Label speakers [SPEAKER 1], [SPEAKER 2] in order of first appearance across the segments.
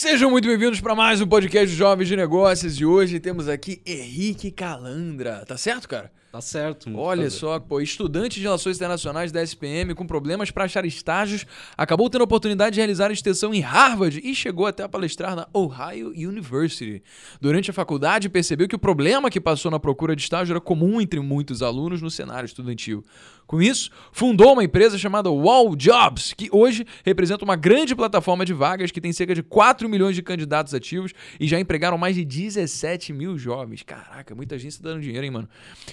[SPEAKER 1] Sejam muito bem-vindos para mais um podcast Jovens de Negócios e hoje temos aqui Henrique Calandra. Tá certo, cara?
[SPEAKER 2] Tá certo.
[SPEAKER 1] Olha
[SPEAKER 2] prazer.
[SPEAKER 1] só, pô, estudante de Relações Internacionais da SPM com problemas para achar estágios, acabou tendo a oportunidade de realizar a extensão em Harvard e chegou até a palestrar na Ohio University. Durante a faculdade, percebeu que o problema que passou na procura de estágio era comum entre muitos alunos no cenário estudantil. Com isso, fundou uma empresa chamada Wall Jobs, que hoje representa uma grande plataforma de vagas que tem cerca de 4 milhões de candidatos ativos e já empregaram mais de 17 mil jovens. Caraca, muita gente está dando dinheiro, hein, mano?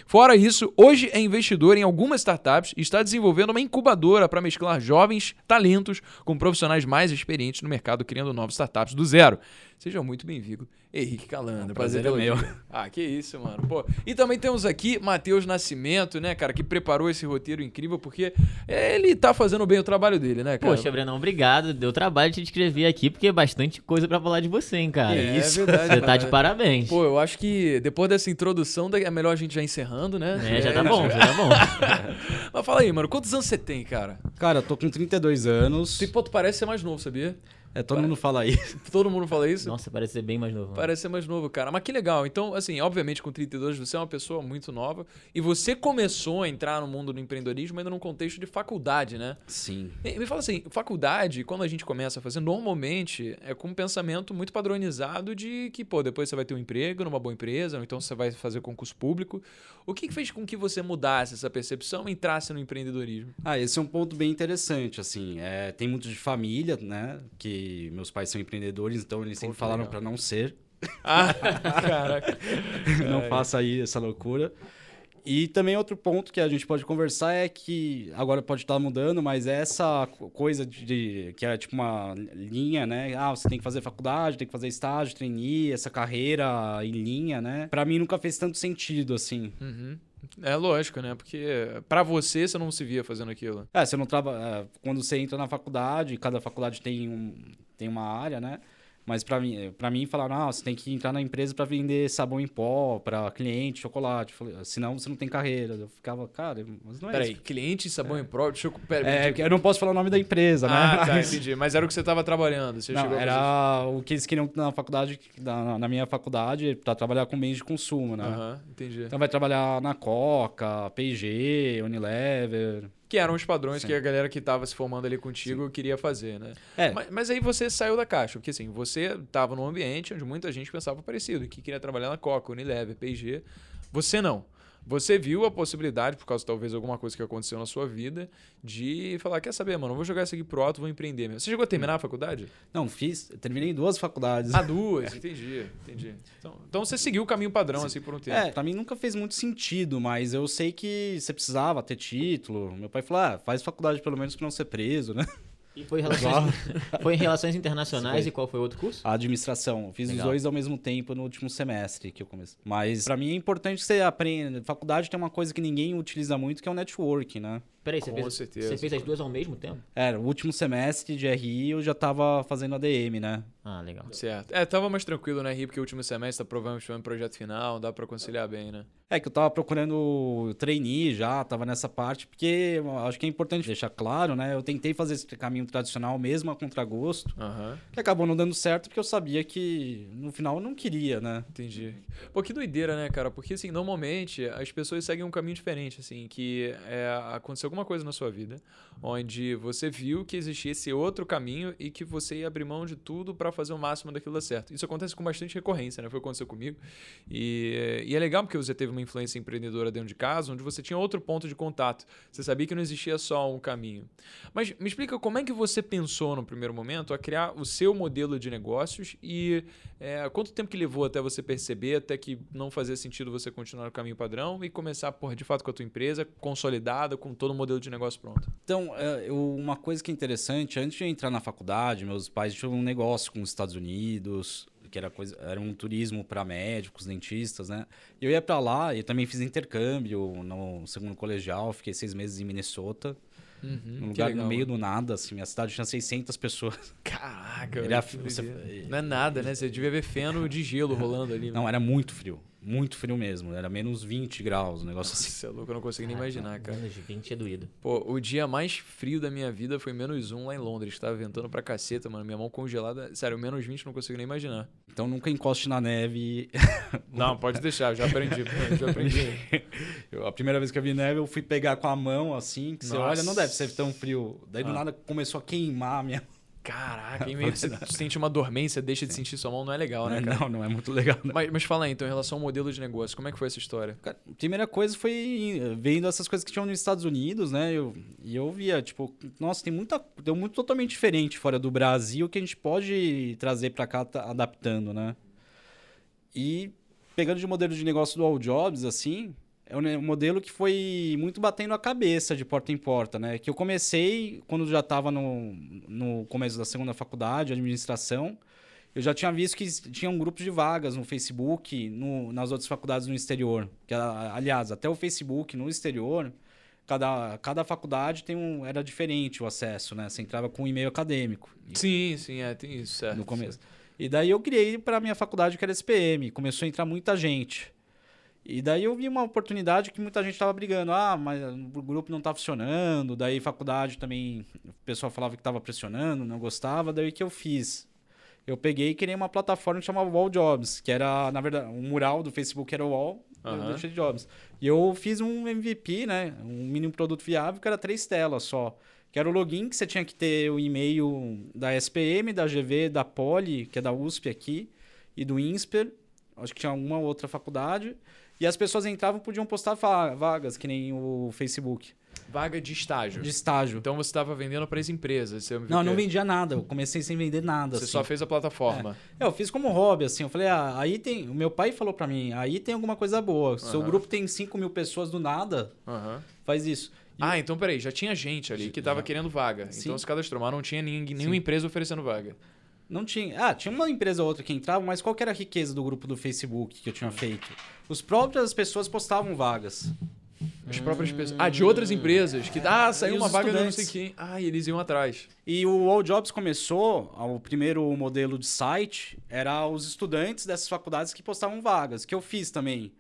[SPEAKER 1] Fora isso, hoje é investidor em algumas startups e está desenvolvendo uma incubadora para mesclar jovens talentos com profissionais mais experientes no mercado, criando novas startups do zero. Seja muito bem-vindo, Henrique Calandra.
[SPEAKER 2] prazer
[SPEAKER 1] tê-lo
[SPEAKER 2] é meu.
[SPEAKER 1] Ah, que isso, mano. Pô, e também temos aqui Matheus Nascimento, né, cara, que preparou esse roteiro incrível, porque ele tá fazendo bem o trabalho dele, né, cara?
[SPEAKER 3] Poxa, Brenão, obrigado. Deu trabalho de te escrever aqui, porque é bastante coisa pra falar de você, hein, cara.
[SPEAKER 1] É isso. verdade,
[SPEAKER 3] Você tá de parabéns.
[SPEAKER 1] Pô, eu acho que depois dessa introdução é melhor a gente já encerrando, né?
[SPEAKER 3] É, já tá bom, já tá bom.
[SPEAKER 1] Mas fala aí, mano, quantos anos você tem, cara?
[SPEAKER 2] Cara, eu tô com 32 anos.
[SPEAKER 1] Pô, tu parece ser mais novo, sabia?
[SPEAKER 2] É, todo mundo fala isso.
[SPEAKER 1] Todo mundo fala isso?
[SPEAKER 3] Nossa, parece ser bem mais novo. mano.
[SPEAKER 1] Parece ser mais novo, cara. Mas que legal. Então, assim, obviamente com 32 você é uma pessoa muito nova e você começou a entrar no mundo do empreendedorismo ainda num contexto de faculdade, né?
[SPEAKER 2] Sim.
[SPEAKER 1] E Me fala assim, faculdade, quando a gente começa a fazer, normalmente é com um pensamento muito padronizado de que, pô, depois você vai ter um emprego numa boa empresa, ou então você vai fazer concurso público. O que que fez com que você mudasse essa percepção e entrasse no empreendedorismo?
[SPEAKER 2] Ah, esse é um ponto bem interessante, assim. É, tem muito de família, né? Que meus pais são empreendedores, então eles sempre
[SPEAKER 1] que
[SPEAKER 2] falaram pra não ser.
[SPEAKER 1] Ah, caraca.
[SPEAKER 2] não faça aí essa loucura. E também outro ponto que a gente pode conversar é que agora pode estar mudando, mas é essa co- coisa de que é tipo uma linha, né? Ah, você tem que fazer faculdade, tem que fazer estágio, trainee, essa carreira em linha, né? Pra mim nunca fez tanto sentido assim.
[SPEAKER 1] Uhum. É lógico, né? Porque pra você, você não se via fazendo aquilo.
[SPEAKER 2] É, você não trabalha. Quando você entra na faculdade, cada faculdade tem, um, tem uma área, né? Mas pra mim, para mim falaram, ah, você tem que entrar na empresa pra vender sabão em pó, pra cliente, chocolate. Falei, senão você não tem carreira. Eu ficava, cara, mas não é
[SPEAKER 1] Peraí,
[SPEAKER 2] isso.
[SPEAKER 1] cliente, sabão em pró... Deixa eu... Pera,
[SPEAKER 2] É, eu não posso falar o nome da empresa,
[SPEAKER 1] Ah,
[SPEAKER 2] né?
[SPEAKER 1] tá,
[SPEAKER 2] Mas-
[SPEAKER 1] entendi. Mas era o que você tava trabalhando. Você
[SPEAKER 2] Não, era o que eles queriam na faculdade, na, na minha faculdade, pra trabalhar com bens de consumo, né?
[SPEAKER 1] Aham, entendi.
[SPEAKER 2] Então vai trabalhar na Coca, P&G, Unilever.
[SPEAKER 1] Que eram os padrões
[SPEAKER 2] Sim.
[SPEAKER 1] que a galera que tava se formando ali contigo queria fazer, né?
[SPEAKER 2] É,
[SPEAKER 1] Mas, mas aí você saiu da caixa, porque assim, você tava num ambiente onde muita gente pensava parecido, que queria trabalhar na Coca, Unilever, P&G. Você não. Você viu a possibilidade, por causa talvez alguma coisa que aconteceu na sua vida, de falar, quer saber, mano, eu vou jogar isso aqui pro alto, vou empreender mesmo. Você chegou a terminar a faculdade?
[SPEAKER 2] não, fiz, terminei duas faculdades.
[SPEAKER 1] Ah, duas, entendi, entendi. Então, então você seguiu o caminho padrão, assim, por um tempo.
[SPEAKER 2] É, pra mim nunca fez muito sentido, mas eu sei que você precisava ter título. Meu pai falou, ah, faz faculdade pelo menos pra não ser preso, né?
[SPEAKER 3] E foi em relações, foi em relações internacionais e qual foi o outro curso?
[SPEAKER 2] A administração. Fiz
[SPEAKER 3] Legal.
[SPEAKER 2] os dois ao mesmo tempo no último semestre que eu comecei. Mas pra mim é importante que você aprenda. Faculdade tem uma coisa que ninguém utiliza muito, que é o network, né?
[SPEAKER 3] Peraí, você
[SPEAKER 1] Com
[SPEAKER 3] fez,
[SPEAKER 1] certeza,
[SPEAKER 3] você fez as duas ao mesmo tempo?
[SPEAKER 2] É, o último semestre de RI eu já tava fazendo ADM, né?
[SPEAKER 3] Ah, legal.
[SPEAKER 1] Certo. É, tava mais tranquilo, né, Rio? Porque o último semestre tá provavelmente foi um projeto final, dá pra conciliar bem, né?
[SPEAKER 2] É que eu tava procurando trainee já, tava nessa parte, porque acho que é importante deixar claro, né? Eu tentei fazer esse caminho tradicional mesmo a contragosto,
[SPEAKER 1] Aham.
[SPEAKER 2] que acabou não dando certo porque eu sabia que no final eu não queria, né?
[SPEAKER 1] Entendi. Pô, que doideira, né, cara? Porque, assim, normalmente as pessoas seguem um caminho diferente, assim, que é, aconteceu alguma coisa na sua vida, onde você viu que existia esse outro caminho e que você ia abrir mão de tudo pra fazer o máximo daquilo dar certo. Isso acontece com bastante recorrência, né? Foi o que aconteceu comigo. E, e é legal porque você teve uma influência empreendedora dentro de casa, onde você tinha outro ponto de contato. Você sabia que não existia só um caminho. Mas me explica como é que você pensou no primeiro momento a criar o seu modelo de negócios e é, quanto tempo que levou até você perceber, até que não fazia sentido você continuar no caminho padrão e começar, porra, de fato com a tua empresa consolidada, com todo o modelo de negócio pronto?
[SPEAKER 2] Então, é, uma coisa que é interessante, antes de entrar na faculdade, meus pais tinham um negócio com os Estados Unidos, que era, coisa, era um turismo para médicos, dentistas, né? Eu ia para lá e também fiz intercâmbio no segundo colegial, fiquei seis meses em Minnesota,
[SPEAKER 1] Uhum, que
[SPEAKER 2] lugar
[SPEAKER 1] legal,
[SPEAKER 2] no meio do nada, assim, minha cidade tinha 600 pessoas.
[SPEAKER 1] Caraca, que
[SPEAKER 2] você-.
[SPEAKER 1] Não é nada, né? Você devia ver feno de gelo rolando ali. né?
[SPEAKER 2] Não, era muito frio, muito frio mesmo. Era menos 20 graus, um negócio assim.
[SPEAKER 1] Você é louco, eu não consigo nem imaginar, cara.
[SPEAKER 3] Menos de 20 é doído.
[SPEAKER 1] Pô, o dia mais frio da minha vida foi menos um lá em Londres. Tava ventando pra caceta, mano. Minha mão congelada. Sério, menos 20 não consigo nem imaginar.
[SPEAKER 2] Então nunca encoste na neve.
[SPEAKER 1] Não, pode deixar, já aprendi. Já aprendi.
[SPEAKER 2] Eu- a primeira vez que eu vi neve, eu fui pegar com a mão, assim, que você
[SPEAKER 1] Nossa.
[SPEAKER 2] olha, não deve ser tão frio. Daí do
[SPEAKER 1] Ah.
[SPEAKER 2] nada começou a queimar a minha
[SPEAKER 1] Caraca, e meio que você sente uma dormência, deixa de sentir sua mão, não é legal, né, cara?
[SPEAKER 2] Não, não é muito legal. não.
[SPEAKER 1] Mas, mas fala aí, então, em relação ao modelo de negócio, como é que foi essa história?
[SPEAKER 2] Cara, a primeira coisa foi vendo essas coisas que tinham nos Estados Unidos, né? Eu, e eu via, tipo, nossa, tem muita. Deu muito totalmente diferente fora do Brasil que a gente pode trazer pra cá tá adaptando, né? E pegando de modelo de negócio do All Jobs, assim, é um modelo que foi muito batendo a cabeça de porta em porta, né? Que eu comecei quando já estava no, no começo da segunda faculdade, administração. Eu já tinha visto que tinha um grupo de vagas no Facebook, no- nas outras faculdades no exterior. Que, aliás, até o Facebook no exterior, cada, cada faculdade tem um, era diferente o acesso, né? Você entrava com um e-mail acadêmico
[SPEAKER 1] Sim, sim, é, tem isso, certo.
[SPEAKER 2] no começo. E daí eu criei para minha faculdade, que era SPM. Começou a entrar muita gente. E daí eu vi uma oportunidade que muita gente estava brigando. Ah, mas o grupo não tá funcionando. Daí faculdade também, o pessoal falava que estava pressionando, não gostava. Daí que eu fiz? Eu peguei e criei uma plataforma que chamava Wall Jobs, que era, na verdade, um mural do Facebook era o Wall, eu deixei de Jobs. E eu fiz um MVP, né? Um mínimo produto viável que era três telas só. Que era o login que você tinha que ter o e-mail da SPM, da GV, da Poli, que é da USP aqui, e do INSPER. Acho que tinha uma outra faculdade. E as pessoas entravam e podiam postar va- vagas, que nem o Facebook,
[SPEAKER 1] Vaga de estágio.
[SPEAKER 2] de estágio.
[SPEAKER 1] Então você estava vendendo para as empresas.
[SPEAKER 2] Não, eu não vendia nada. Eu comecei sem vender nada.
[SPEAKER 1] Você
[SPEAKER 2] assim.
[SPEAKER 1] só fez a plataforma.
[SPEAKER 2] É, eu fiz como hobby, assim. Eu falei, ah, aí tem. O meu pai falou pra mim, aí tem alguma coisa boa. Seu
[SPEAKER 1] Aham.
[SPEAKER 2] grupo tem 5 mil pessoas do nada,
[SPEAKER 1] Aham.
[SPEAKER 2] faz isso. E
[SPEAKER 1] Ah, então peraí, já tinha gente ali que tava
[SPEAKER 2] Já.
[SPEAKER 1] querendo vaga.
[SPEAKER 2] Sim.
[SPEAKER 1] Então se cadastrou, mas não tinha ninguém, nenhuma
[SPEAKER 2] Sim.
[SPEAKER 1] empresa oferecendo vaga.
[SPEAKER 2] Não tinha. Ah, tinha uma empresa ou outra que entrava, mas qual que era a riqueza do grupo do Facebook que eu tinha feito? Os próprias pessoas postavam vagas.
[SPEAKER 1] As próprias pessoas. Ah, de outras empresas. Que, ah, saiu
[SPEAKER 2] E
[SPEAKER 1] uma vaga de não sei quem. Ah, e eles iam atrás.
[SPEAKER 2] E o All Jobs começou, o primeiro modelo de site era os estudantes dessas faculdades que postavam vagas, que eu fiz também.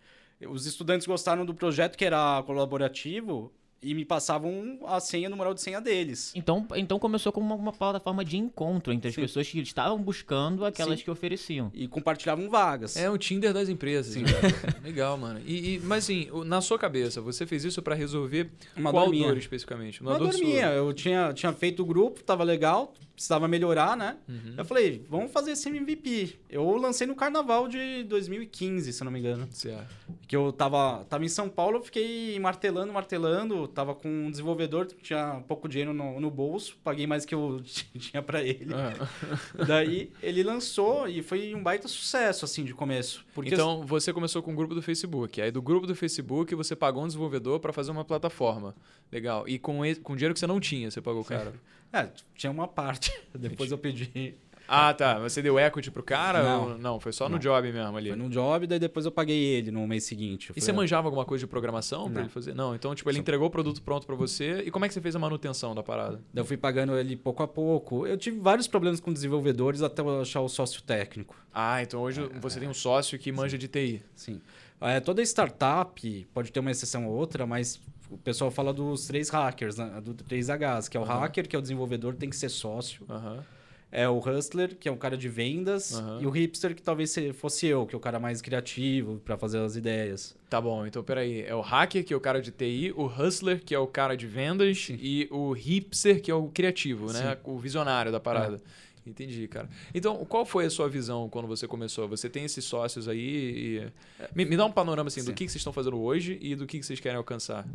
[SPEAKER 2] Os estudantes gostaram do projeto que era colaborativo e me passavam a senha, o numeral de senha deles.
[SPEAKER 3] Então, então começou como uma, uma plataforma de encontro entre as
[SPEAKER 2] Sim.
[SPEAKER 3] pessoas que estavam buscando aquelas
[SPEAKER 2] Sim.
[SPEAKER 3] que ofereciam.
[SPEAKER 2] E compartilhavam vagas.
[SPEAKER 1] É o Tinder das empresas. cara. Legal, mano. E, e- mas assim, na sua cabeça, você fez isso pra resolver
[SPEAKER 2] Uma
[SPEAKER 1] qual
[SPEAKER 2] dorminha.
[SPEAKER 1] dor especificamente?
[SPEAKER 2] Uma
[SPEAKER 1] dor
[SPEAKER 2] dorminha.
[SPEAKER 1] sua.
[SPEAKER 2] Eu tinha, tinha feito o grupo, tava legal, precisava melhorar, né?
[SPEAKER 1] Uhum.
[SPEAKER 2] Eu falei, vamos fazer esse MVP. Eu lancei no carnaval de 2015, se eu não me engano.
[SPEAKER 1] Certo.
[SPEAKER 2] Que eu tava, tava em São Paulo, eu fiquei martelando, martelando. Tava com um desenvolvedor, tinha pouco dinheiro no, no bolso, paguei mais que eu tinha pra ele.
[SPEAKER 1] Ah.
[SPEAKER 2] Daí ele lançou e foi um baita sucesso, assim, de começo.
[SPEAKER 1] Então, você começou com o grupo do Facebook. Aí, do grupo do Facebook, você pagou um desenvolvedor pra fazer uma plataforma. Legal. E com, com dinheiro que você não tinha, você pagou o cara.
[SPEAKER 2] É, tinha uma parte. Depois eu pedi.
[SPEAKER 1] Ah, tá. Você deu equity pro cara?
[SPEAKER 2] Não.
[SPEAKER 1] ou- não foi só no
[SPEAKER 2] Não.
[SPEAKER 1] job mesmo ali.
[SPEAKER 2] Foi num job, daí depois eu paguei ele no mês seguinte.
[SPEAKER 1] E você manjava alguma coisa de programação pra
[SPEAKER 2] Não.
[SPEAKER 1] ele fazer? Não, então, tipo, ele
[SPEAKER 2] Só-
[SPEAKER 1] entregou o produto pronto pra você. E como é que você fez a manutenção da parada?
[SPEAKER 2] Eu fui pagando ele pouco a pouco. Eu tive vários problemas com desenvolvedores até eu achar o sócio técnico.
[SPEAKER 1] Ah, então hoje você tem um sócio que manja de TI.
[SPEAKER 2] Sim. É, toda startup pode ter uma exceção ou outra, mas o pessoal fala dos três hackers, né? do 3Hs, que é o
[SPEAKER 1] Aham.
[SPEAKER 2] hacker, que é o desenvolvedor, tem que ser sócio.
[SPEAKER 1] Aham.
[SPEAKER 2] É o hustler, que é o cara de vendas.
[SPEAKER 1] Aham.
[SPEAKER 2] E o hipster, que talvez se- fosse eu, que é o cara mais criativo para fazer as ideias.
[SPEAKER 1] Tá bom, então peraí. É o hacker, que é o cara de TI, o hustler, que é o cara de vendas, e o hipster, que é o criativo, né? O visionário da parada. Entendi, cara. Então, qual foi a sua visão quando você começou? Você tem esses sócios aí e... Me, me dá um panorama assim do
[SPEAKER 2] Sim.
[SPEAKER 1] que, que vocês estão fazendo hoje e do que, que vocês querem alcançar.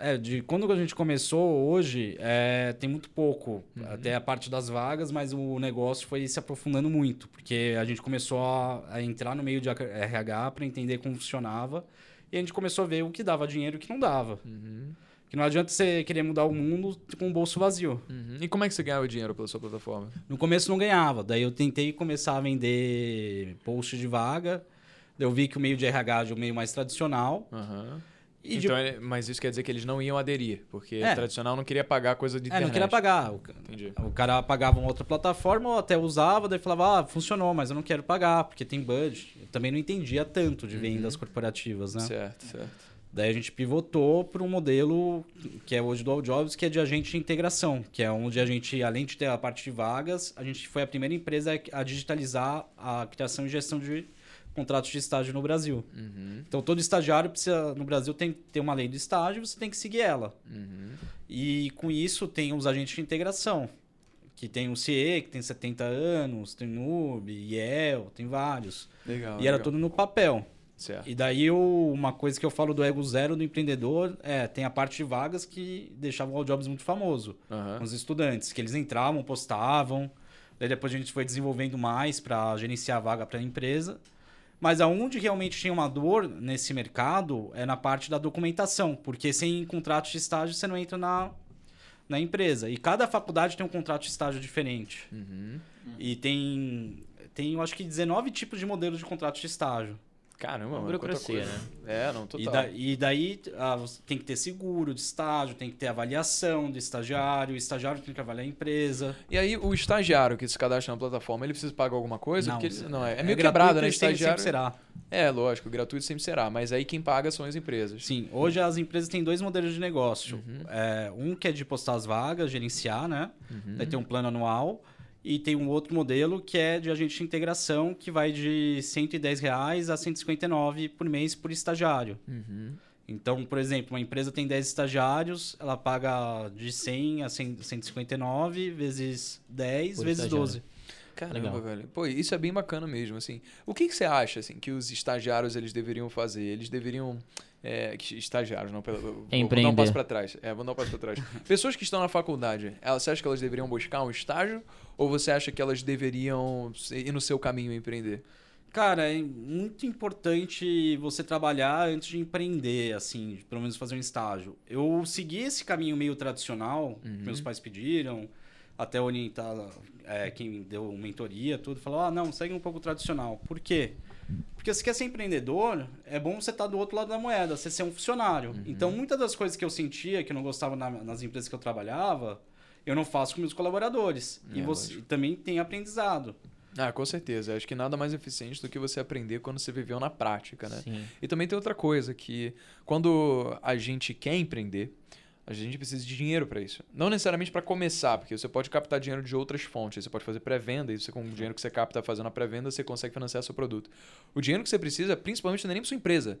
[SPEAKER 2] É, de quando a gente começou hoje, é, tem muito pouco.
[SPEAKER 1] Uhum.
[SPEAKER 2] Até a parte das vagas, mas o negócio foi se aprofundando muito. Porque a gente começou a, a entrar no meio de RH para entender como funcionava. E a gente começou a ver o que dava dinheiro e o que não dava.
[SPEAKER 1] Uhum.
[SPEAKER 2] Que não adianta você querer mudar o mundo com o bolso vazio.
[SPEAKER 1] Uhum. E como é que você ganhava dinheiro pela sua plataforma?
[SPEAKER 2] No começo não ganhava. Daí eu tentei começar a vender post de vaga. Eu vi que o meio de RH é o meio mais tradicional.
[SPEAKER 1] Aham.
[SPEAKER 2] E de-
[SPEAKER 1] Então, é- mas isso quer dizer que eles não iam aderir, porque
[SPEAKER 2] É.
[SPEAKER 1] tradicional não queria pagar coisa de
[SPEAKER 2] É,
[SPEAKER 1] internet.
[SPEAKER 2] não queria pagar. O,
[SPEAKER 1] Entendi.
[SPEAKER 2] o cara pagava uma outra plataforma, ou até usava, daí falava, ah, funcionou, mas eu não quero pagar, porque tem budget. Eu também não entendia tanto de vendas corporativas, né?
[SPEAKER 1] Certo, certo.
[SPEAKER 2] Daí a gente pivotou para um modelo que é hoje do All Jobs, que é de agente de integração, que é onde a gente, além de ter a parte de vagas, a gente foi a primeira empresa a digitalizar a criação e gestão de contratos de estágio no Brasil.
[SPEAKER 1] Uhum,
[SPEAKER 2] Então todo estagiário precisa, no Brasil tem que ter uma lei do estágio, você tem que seguir ela.
[SPEAKER 1] uhum.
[SPEAKER 2] E com isso tem os agentes de integração, que tem o CIE, que tem 70 anos, tem NUB, IEL, tem vários.
[SPEAKER 1] Legal.
[SPEAKER 2] e era
[SPEAKER 1] legal.
[SPEAKER 2] tudo no papel.
[SPEAKER 1] Certo.
[SPEAKER 2] E daí o- uma coisa que eu falo do ego zero do empreendedor é, tem a parte de vagas que deixava o All Jobs muito famoso. Com os estudantes, que eles entravam, postavam. Daí depois a gente foi desenvolvendo mais para gerenciar a vaga para a empresa. Mas aonde realmente tinha uma dor nesse mercado é na parte da documentação, porque sem contrato de estágio você não entra na, na empresa. E cada faculdade tem um contrato de estágio diferente.
[SPEAKER 1] Uhum.
[SPEAKER 2] E tem, tem, eu acho que 19 tipos de modelos de contrato de estágio.
[SPEAKER 1] Caramba,
[SPEAKER 3] Uma
[SPEAKER 1] mano,
[SPEAKER 3] burocracia,
[SPEAKER 1] coisa.
[SPEAKER 3] né?
[SPEAKER 1] É, não, total.
[SPEAKER 2] E, da- e daí ah, tem que ter seguro de estágio, tem que ter avaliação do estagiário, o estagiário tem que avaliar a empresa.
[SPEAKER 1] E aí, o estagiário que se cadastra na plataforma, ele precisa pagar alguma coisa? Porque ele- não, é, é meio
[SPEAKER 2] gratuito
[SPEAKER 1] quebrado, né?
[SPEAKER 2] sempre-
[SPEAKER 1] Estagiário.
[SPEAKER 2] sempre será.
[SPEAKER 1] É, lógico, gratuito sempre será. Mas aí quem paga são as empresas.
[SPEAKER 2] Sim, hoje as empresas têm dois modelos de negócio.
[SPEAKER 1] Uhum.
[SPEAKER 2] É, um que é de postar as vagas, gerenciar, né?
[SPEAKER 1] Uhum.
[SPEAKER 2] Daí tem um plano anual. E tem um outro modelo que é de agente de integração, que vai de 110 reais a 159 por mês por estagiário.
[SPEAKER 1] Uhum.
[SPEAKER 2] Então, por exemplo, uma empresa tem 10 estagiários, ela paga de 100 a 100, 159 vezes 10
[SPEAKER 3] Por
[SPEAKER 2] vezes
[SPEAKER 3] estagiário.
[SPEAKER 2] 12.
[SPEAKER 1] Caramba,
[SPEAKER 3] Legal.
[SPEAKER 1] velho. Pô, isso é bem bacana mesmo, assim. O que, que você acha, assim, que os estagiários eles deveriam fazer? Eles deveriam... É, estagiários, não, pela, vou- vou dar um
[SPEAKER 3] Empreender.
[SPEAKER 1] passo pra trás. É, vou dar um passo pra trás. Pessoas que estão na faculdade, elas, você acha que elas deveriam buscar um estágio? Ou você acha que elas deveriam ir no seu caminho e empreender?
[SPEAKER 2] Cara, é muito importante você trabalhar antes de empreender, assim, pelo menos fazer um estágio. Eu segui esse caminho meio tradicional, que meus pais pediram, até orientar é, quem deu mentoria, tudo, falou: ah, não, segue um pouco tradicional. Por quê? Porque se quer ser empreendedor, é bom você estar do outro lado da moeda, você ser um funcionário. Então, muitas das coisas que eu sentia, que eu não gostava na- nas empresas que eu trabalhava, eu não faço com meus colaboradores. e
[SPEAKER 1] É,
[SPEAKER 2] você
[SPEAKER 1] lógico.
[SPEAKER 2] também tem aprendizado.
[SPEAKER 1] Ah, com certeza. Acho que nada mais eficiente do que você aprender quando você viveu na prática, né?
[SPEAKER 3] Sim.
[SPEAKER 1] E também tem outra coisa, que quando a gente quer empreender, a gente precisa de dinheiro para isso. Não necessariamente para começar, porque você pode captar dinheiro de outras fontes. Você pode fazer pré-venda, e você, com o dinheiro que você capta fazendo a pré-venda, você consegue financiar seu produto. O dinheiro que você precisa, principalmente, não é nem para sua empresa.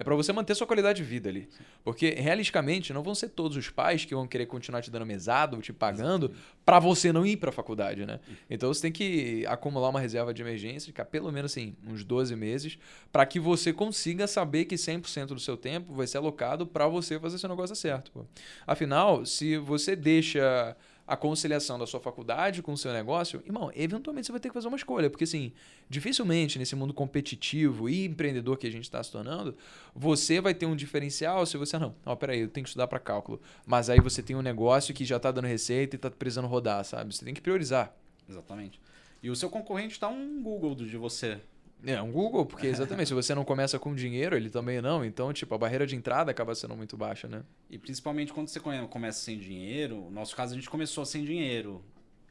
[SPEAKER 1] É para você manter sua qualidade de vida ali. Porque, realisticamente, não vão ser todos os pais que vão querer continuar te dando mesada ou te pagando para você não ir para a faculdade, né? Então você tem que acumular uma reserva de emergência, ficar pelo menos assim, uns 12 meses, para que você consiga saber que 100% do seu tempo vai ser alocado para você fazer seu negócio certo. pô. Afinal, se você deixa a conciliação da sua faculdade com o seu negócio, irmão, eventualmente você vai ter que fazer uma escolha, porque assim, dificilmente nesse mundo competitivo e empreendedor que a gente está se tornando, você vai ter um diferencial se você não, ó, peraí, eu tenho que estudar para cálculo, mas aí você tem um negócio que já está dando receita e está precisando rodar, sabe? Você tem que priorizar.
[SPEAKER 2] Exatamente. E o seu concorrente está um Google de você.
[SPEAKER 1] É, um Google, porque exatamente, se você não começa com dinheiro, ele também não, então, tipo, a barreira de entrada acaba sendo muito baixa, né?
[SPEAKER 2] E principalmente quando você come- começa sem dinheiro, no nosso caso a gente começou sem dinheiro.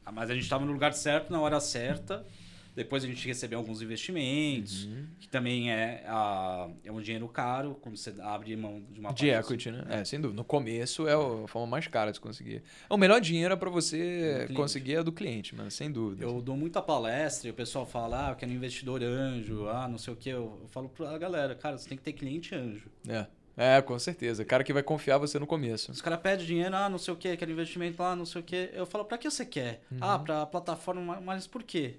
[SPEAKER 2] Ah, Mas a gente estava no lugar certo, na hora certa. Depois a gente recebeu alguns investimentos,
[SPEAKER 1] Uhum.
[SPEAKER 2] que também é, a, é um dinheiro caro quando você abre mão de uma
[SPEAKER 1] De equity, né? É, sem dúvida. No começo é a forma mais cara de se conseguir. O melhor dinheiro é para você conseguir é do cliente, mano, sem dúvida.
[SPEAKER 2] Eu dou muita palestra e o pessoal fala, ah, eu quero um investidor anjo, ah, não sei o que. Eu, eu falo pra galera, cara, você tem que ter cliente anjo.
[SPEAKER 1] É. É, com certeza. Cara que vai confiar você no começo.
[SPEAKER 2] Os caras pedem dinheiro, ah, não sei o que, quero investimento lá, não sei o que. Eu falo, pra que você quer? Ah, pra plataforma, mas por quê?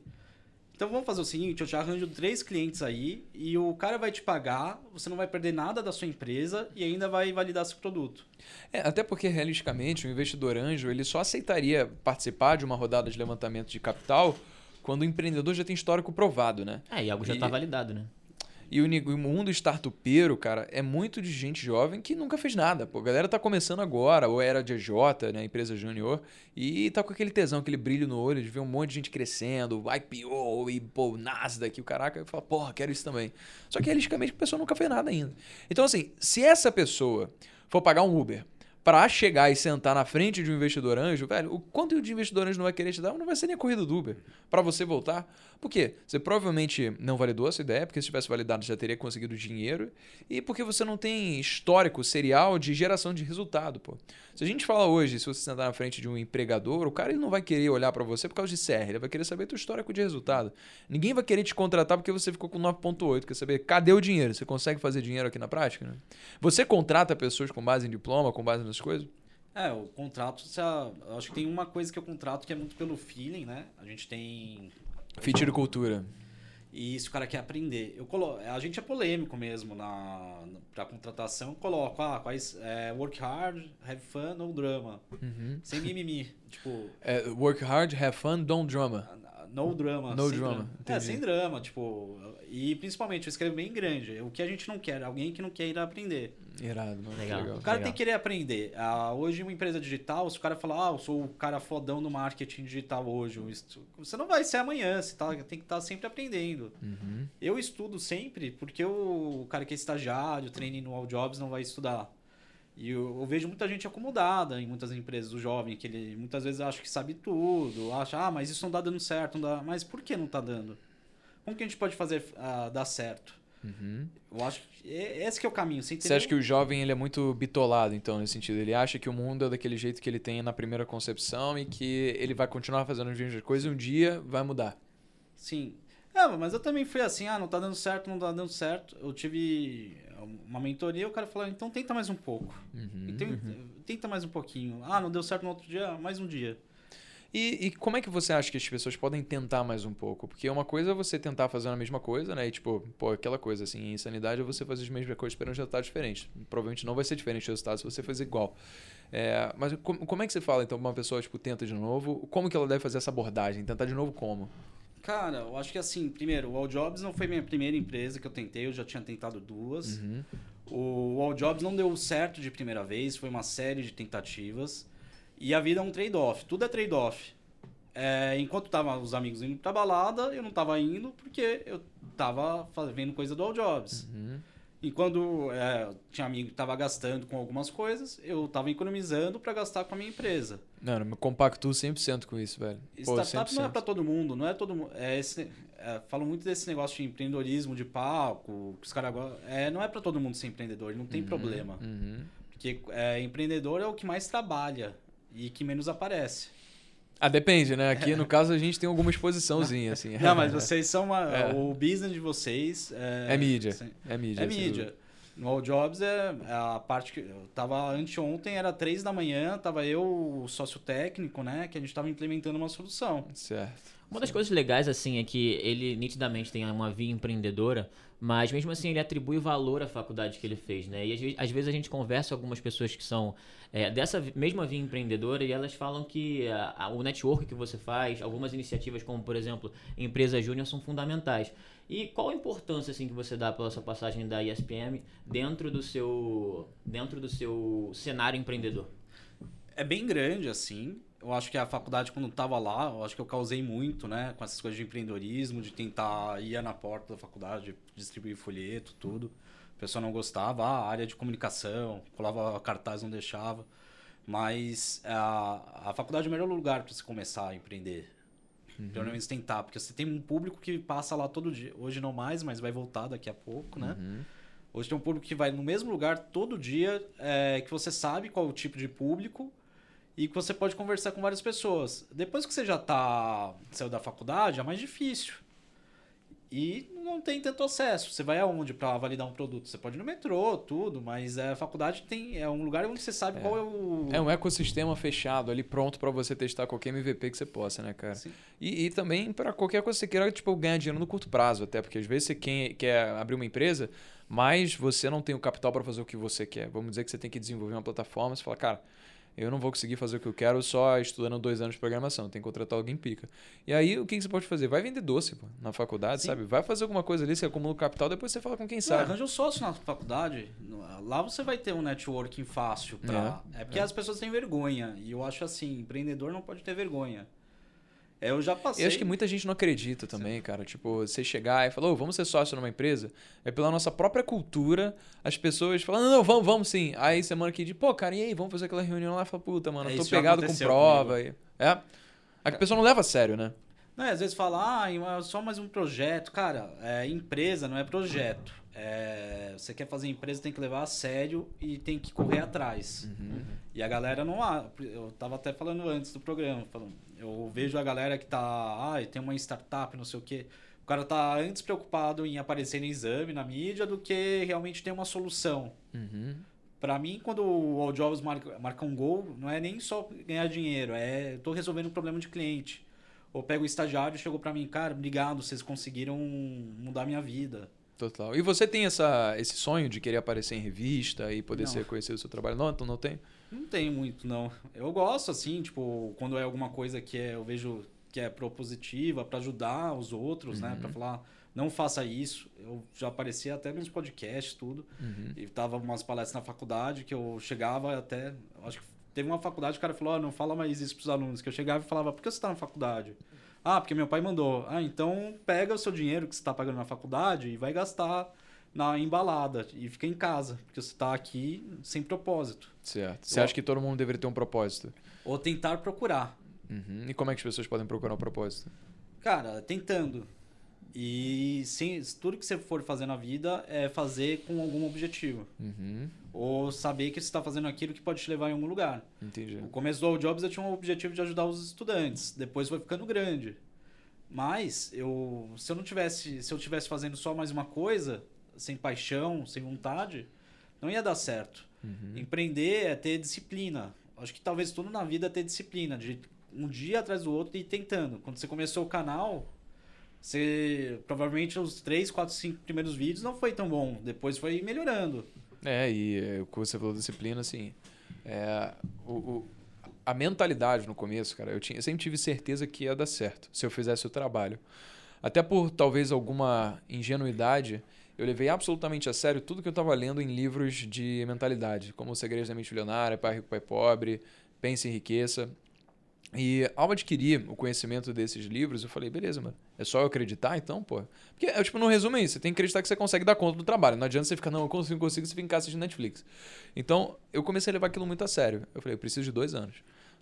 [SPEAKER 2] Então vamos fazer o seguinte, eu te arranjo três clientes aí e o cara vai te pagar, você não vai perder nada da sua empresa e ainda vai validar seu produto.
[SPEAKER 1] É, até porque, realisticamente, o investidor anjo ele só aceitaria participar de uma rodada de levantamento de capital quando o empreendedor já tem histórico provado, né?
[SPEAKER 3] É, e algo já
[SPEAKER 1] E-
[SPEAKER 3] tá validado, né?
[SPEAKER 1] E o, mundo startupeiro, cara, é muito de gente jovem que nunca fez nada. Pô, a galera tá começando agora, ou era de AJ, né, empresa júnior, e tá com aquele tesão, aquele brilho no olho de ver um monte de gente crescendo, IPO e, pô, Nasdaq, o caraca, e fala, porra, quero isso também. Só que realisticamente a pessoa nunca fez nada ainda. Então, assim, se essa pessoa for pagar um Uber pra chegar e sentar na frente de um investidor anjo, velho, o quanto de investidor anjo não vai querer te dar? Não vai ser nem a corrida do Uber pra você voltar. Por quê? Você provavelmente não validou essa ideia, porque se tivesse validado já teria conseguido dinheiro, e porque você não tem histórico serial de geração de resultado, pô. Se a gente fala hoje, se você sentar na frente de um empregador, o cara ele não vai querer olhar pra você por causa de CR, ele vai querer saber teu histórico de resultado. Ninguém vai querer te contratar porque você ficou com 9.8, quer saber cadê o dinheiro? Você consegue fazer dinheiro aqui na prática, né? Você contrata pessoas com base em diploma, com base nas coisas?
[SPEAKER 2] É, o contrato, eu acho que tem uma coisa que é o contrato que é muito pelo feeling, né? A gente tem.
[SPEAKER 1] Fit de cultura.
[SPEAKER 2] E isso o cara quer aprender. Eu colo... A gente é polêmico mesmo na pra contratação. Eu coloco, ah, quais. É, work hard, have fun ou drama. Sem mimimi. Tipo,
[SPEAKER 1] É, work hard, have fun, don't drama.
[SPEAKER 2] no drama.
[SPEAKER 1] No
[SPEAKER 2] sem
[SPEAKER 1] drama,
[SPEAKER 2] É, sem drama, tipo. E principalmente, eu escrevo bem grande. O que a gente não quer, alguém que não quer ir aprender.
[SPEAKER 1] Irado, mano.
[SPEAKER 3] Legal.
[SPEAKER 1] legal.
[SPEAKER 2] O cara
[SPEAKER 3] Legal.
[SPEAKER 2] tem que querer aprender. Ah, hoje, uma empresa digital, se o cara falar, ah, eu sou o cara fodão no marketing digital hoje, você não vai ser amanhã, você tá, tem que estar sempre aprendendo.
[SPEAKER 1] Uhum.
[SPEAKER 2] Eu estudo sempre porque o cara que é estagiário, treine no All Jobs, não vai estudar. E eu, eu vejo muita gente acomodada em muitas empresas, o jovem, que ele muitas vezes acha que sabe tudo, acha, ah, mas isso não tá dando certo, não dá. Mas por que não tá dando? Como que a gente pode fazer ah, dar certo?
[SPEAKER 1] Uhum.
[SPEAKER 2] Eu acho que e- esse que é o caminho. Você,
[SPEAKER 1] Você acha que o jovem ele é muito bitolado, então, nesse sentido? Ele acha que o mundo é daquele jeito que ele tem na primeira concepção e que ele vai continuar fazendo as mesmas coisas e um dia vai mudar.
[SPEAKER 2] Sim. É, mas eu também fui assim, ah, não tá dando certo, não tá dando certo. Eu tive uma mentoria, o cara falou, então tenta mais um pouco.
[SPEAKER 1] Uhum.
[SPEAKER 2] Então, Tenta mais um pouquinho. Ah, não deu certo no outro dia, mais um dia.
[SPEAKER 1] E, e como é que você acha que as pessoas podem tentar mais um pouco? Porque uma coisa é você tentar fazer a mesma coisa, né? E tipo, pô, aquela coisa assim, insanidade é você fazer as mesmas coisas esperando resultados diferentes. Provavelmente não vai ser diferente o resultado se você fazer igual. É, mas como, como é que você fala, então, pra uma pessoa, tipo, tenta de novo? Como que ela deve fazer essa abordagem? Tentar de novo como?
[SPEAKER 2] Cara, eu acho que assim, primeiro, o All Jobs não foi minha primeira empresa que eu tentei, eu já tinha tentado duas.
[SPEAKER 1] Uhum.
[SPEAKER 2] O All Jobs não deu certo de primeira vez, foi uma série de tentativas. E a vida é um trade-off, tudo é trade-off. É, enquanto tava os amigos indo pra balada, eu não tava indo porque eu tava fazendo coisa do All Jobs.
[SPEAKER 1] Uhum.
[SPEAKER 2] E quando é, tinha amigo que tava gastando com algumas coisas, eu tava economizando para gastar com a minha empresa.
[SPEAKER 1] Não, eu me compactuo 100% com isso, velho. Pô,
[SPEAKER 2] Startup não é
[SPEAKER 1] 100%.
[SPEAKER 2] para todo mundo, não é todo mundo. É esse, é, falo muito desse negócio de empreendedorismo de palco, que os caras. É, não é para todo mundo ser empreendedor, não tem problema.
[SPEAKER 1] Uhum.
[SPEAKER 2] Porque é, empreendedor é o que mais trabalha e que menos aparece.
[SPEAKER 1] Ah, depende, né? Aqui, no caso, a gente tem alguma exposiçãozinha, assim.
[SPEAKER 2] Não, mas vocês são uma.
[SPEAKER 1] É.
[SPEAKER 2] O business de vocês. É,
[SPEAKER 1] É mídia.
[SPEAKER 2] assim,
[SPEAKER 1] É mídia.
[SPEAKER 2] É mídia. No All Jobs é é a parte que. Eu tava anteontem, era três da manhã, tava eu, o sócio técnico, né? Que a gente tava implementando uma solução.
[SPEAKER 1] Certo.
[SPEAKER 3] Uma das coisas legais, assim, é que ele nitidamente tem uma via empreendedora, mas mesmo assim ele atribui valor à faculdade que ele fez, né? E às ve- às vezes a gente conversa com algumas pessoas que são é, dessa mesma via empreendedora e elas falam que a- a- o network que você faz, algumas iniciativas como, por exemplo, Empresa Júnior são fundamentais. E qual a importância, assim, que você dá pela sua passagem da ISPM dentro do seu, dentro do seu cenário empreendedor?
[SPEAKER 2] É bem grande, assim. Eu acho que a faculdade, quando tava lá, eu acho que eu causei muito, né? Com essas coisas de empreendedorismo, de tentar ir na porta da faculdade, distribuir folheto, tudo. A pessoa não gostava, ah, área de comunicação, colava cartaz, não deixava. Mas a, a faculdade é o melhor lugar para você começar a empreender. Pelo menos tentar, porque você tem um público que passa lá todo dia. Hoje não mais, mas vai voltar daqui a pouco, né?
[SPEAKER 1] Uhum.
[SPEAKER 2] Hoje tem um público que vai no mesmo lugar todo dia, é, que você sabe qual o tipo de público e que você pode conversar com várias pessoas. Depois que você já tá saiu da faculdade, é mais difícil. E não tem tanto acesso. Você vai aonde para validar um produto? Você pode ir no metrô, tudo, mas é, a faculdade tem é um lugar onde você sabe qual é o
[SPEAKER 1] É um ecossistema fechado ali, pronto pra você testar qualquer MVP que você possa, né, cara?
[SPEAKER 2] Sim.
[SPEAKER 1] E, e também pra qualquer coisa que você queira, tipo, ganhar dinheiro no curto prazo, até, porque às vezes você quer, quer abrir uma empresa, mas você não tem o capital pra fazer o que você quer. Vamos dizer que você tem que desenvolver uma plataforma, você fala, cara, Eu não vou conseguir fazer o que eu quero só estudando dois anos de programação. Tem que contratar alguém pica. E aí, o que, que você pode fazer? Vai vender doce pô, na faculdade,
[SPEAKER 2] Sim.
[SPEAKER 1] sabe? Vai fazer alguma coisa ali, você acumula o capital, depois você fala com quem
[SPEAKER 2] Não,
[SPEAKER 1] sabe.
[SPEAKER 2] arranja um sócio na faculdade. Lá você vai ter um networking fácil pra. É, porque as pessoas têm vergonha. E eu acho assim, empreendedor não pode ter vergonha. É, Eu já passei.
[SPEAKER 1] Eu acho que muita gente não acredita também, cara. Tipo, você chegar e falar, "Ô, vamos ser sócio numa empresa, é pela nossa própria cultura, as pessoas falam, não, não, vamos, vamos sim. Aí semana que diz, pô, cara, e aí, vamos fazer aquela reunião lá? Fala, puta, mano,
[SPEAKER 2] É,
[SPEAKER 1] eu tô pegado com prova. E... É. A pessoa não leva a sério, né?
[SPEAKER 2] Não, às vezes fala, ah, é só mais um projeto. Cara, é, empresa não é projeto. É, você quer fazer empresa, tem que levar a sério e tem que correr atrás.
[SPEAKER 1] Uhum.
[SPEAKER 2] E a galera não há. Eu tava até falando antes do programa, falando, eu vejo a galera que tá, ah, tem uma startup, não sei o quê. O cara tá antes preocupado em aparecer no exame, na mídia, do que realmente ter uma solução.
[SPEAKER 1] Uhum.
[SPEAKER 2] Pra mim, quando o All Jobs marca, marca um gol, não é nem só ganhar dinheiro, é tô resolvendo um problema de cliente. Ou pego o estagiário e chegou pra mim, cara, obrigado, vocês conseguiram mudar minha vida.
[SPEAKER 1] Total. E você tem essa, esse sonho de querer aparecer em revista e poder
[SPEAKER 2] Não.
[SPEAKER 1] ser conhecido o seu trabalho? Não, então não tem?
[SPEAKER 2] Não tem muito, não. Eu gosto, assim, tipo, quando é alguma coisa que é, eu vejo que é propositiva pra ajudar os outros, né? Pra falar, não faça isso. Eu já aparecia até nos podcasts, tudo.
[SPEAKER 1] Uhum.
[SPEAKER 2] E tava umas palestras na faculdade que eu chegava até. Acho que teve uma faculdade que o cara falou: "Ó, não fala mais isso pros alunos. Que eu chegava e falava: por que você tá na faculdade? Ah, porque meu pai mandou. Ah, então pega o seu dinheiro que você tá pagando na faculdade e vai gastar na embalada e fica em casa, porque você tá aqui sem propósito.
[SPEAKER 1] Certo. Você acha que todo mundo deveria ter um propósito?
[SPEAKER 2] Ou tentar procurar.
[SPEAKER 1] Uhum. E como é que as pessoas podem procurar um propósito?
[SPEAKER 2] Cara, tentando. E sem, tudo que você for fazer na vida é fazer com algum objetivo.
[SPEAKER 1] Uhum.
[SPEAKER 2] Ou saber que você está fazendo aquilo que pode te levar em algum lugar.
[SPEAKER 1] Entendi.
[SPEAKER 2] No começo do All Jobs eu tinha um objetivo de ajudar os estudantes. Depois foi ficando grande. Mas eu, se eu não tivesse, se eu tivesse fazendo só mais uma coisa, sem paixão, sem vontade, não ia dar certo.
[SPEAKER 1] Uhum.
[SPEAKER 2] Empreender é ter disciplina. Acho que talvez tudo na vida é ter disciplina, de um dia atrás do outro e ir tentando. Quando você começou o canal, você provavelmente os 3, 4, 5 primeiros vídeos não foi tão bom. Depois foi melhorando.
[SPEAKER 1] É, e é, o que você falou disciplina, assim, é, o, o- a mentalidade no começo, cara, eu, tinha, eu sempre tive certeza que ia dar certo se eu fizesse o trabalho. Até por talvez alguma ingenuidade, eu levei absolutamente a sério tudo que eu estava lendo em livros de mentalidade, como O Segredo da Mente Milionária, Pai Rico, Pai Pobre, Pense em Riqueza. E ao adquirir o conhecimento desses livros, eu falei, beleza, mano. É só eu acreditar, então, pô. Porque, é, tipo, no resumo é isso. Você tem que acreditar que você consegue dar conta do trabalho. Não adianta você ficar, não, eu consigo, não consigo, você fica em casa assistindo Netflix. Então, eu comecei a levar aquilo muito a sério. Eu falei, eu preciso de dois anos.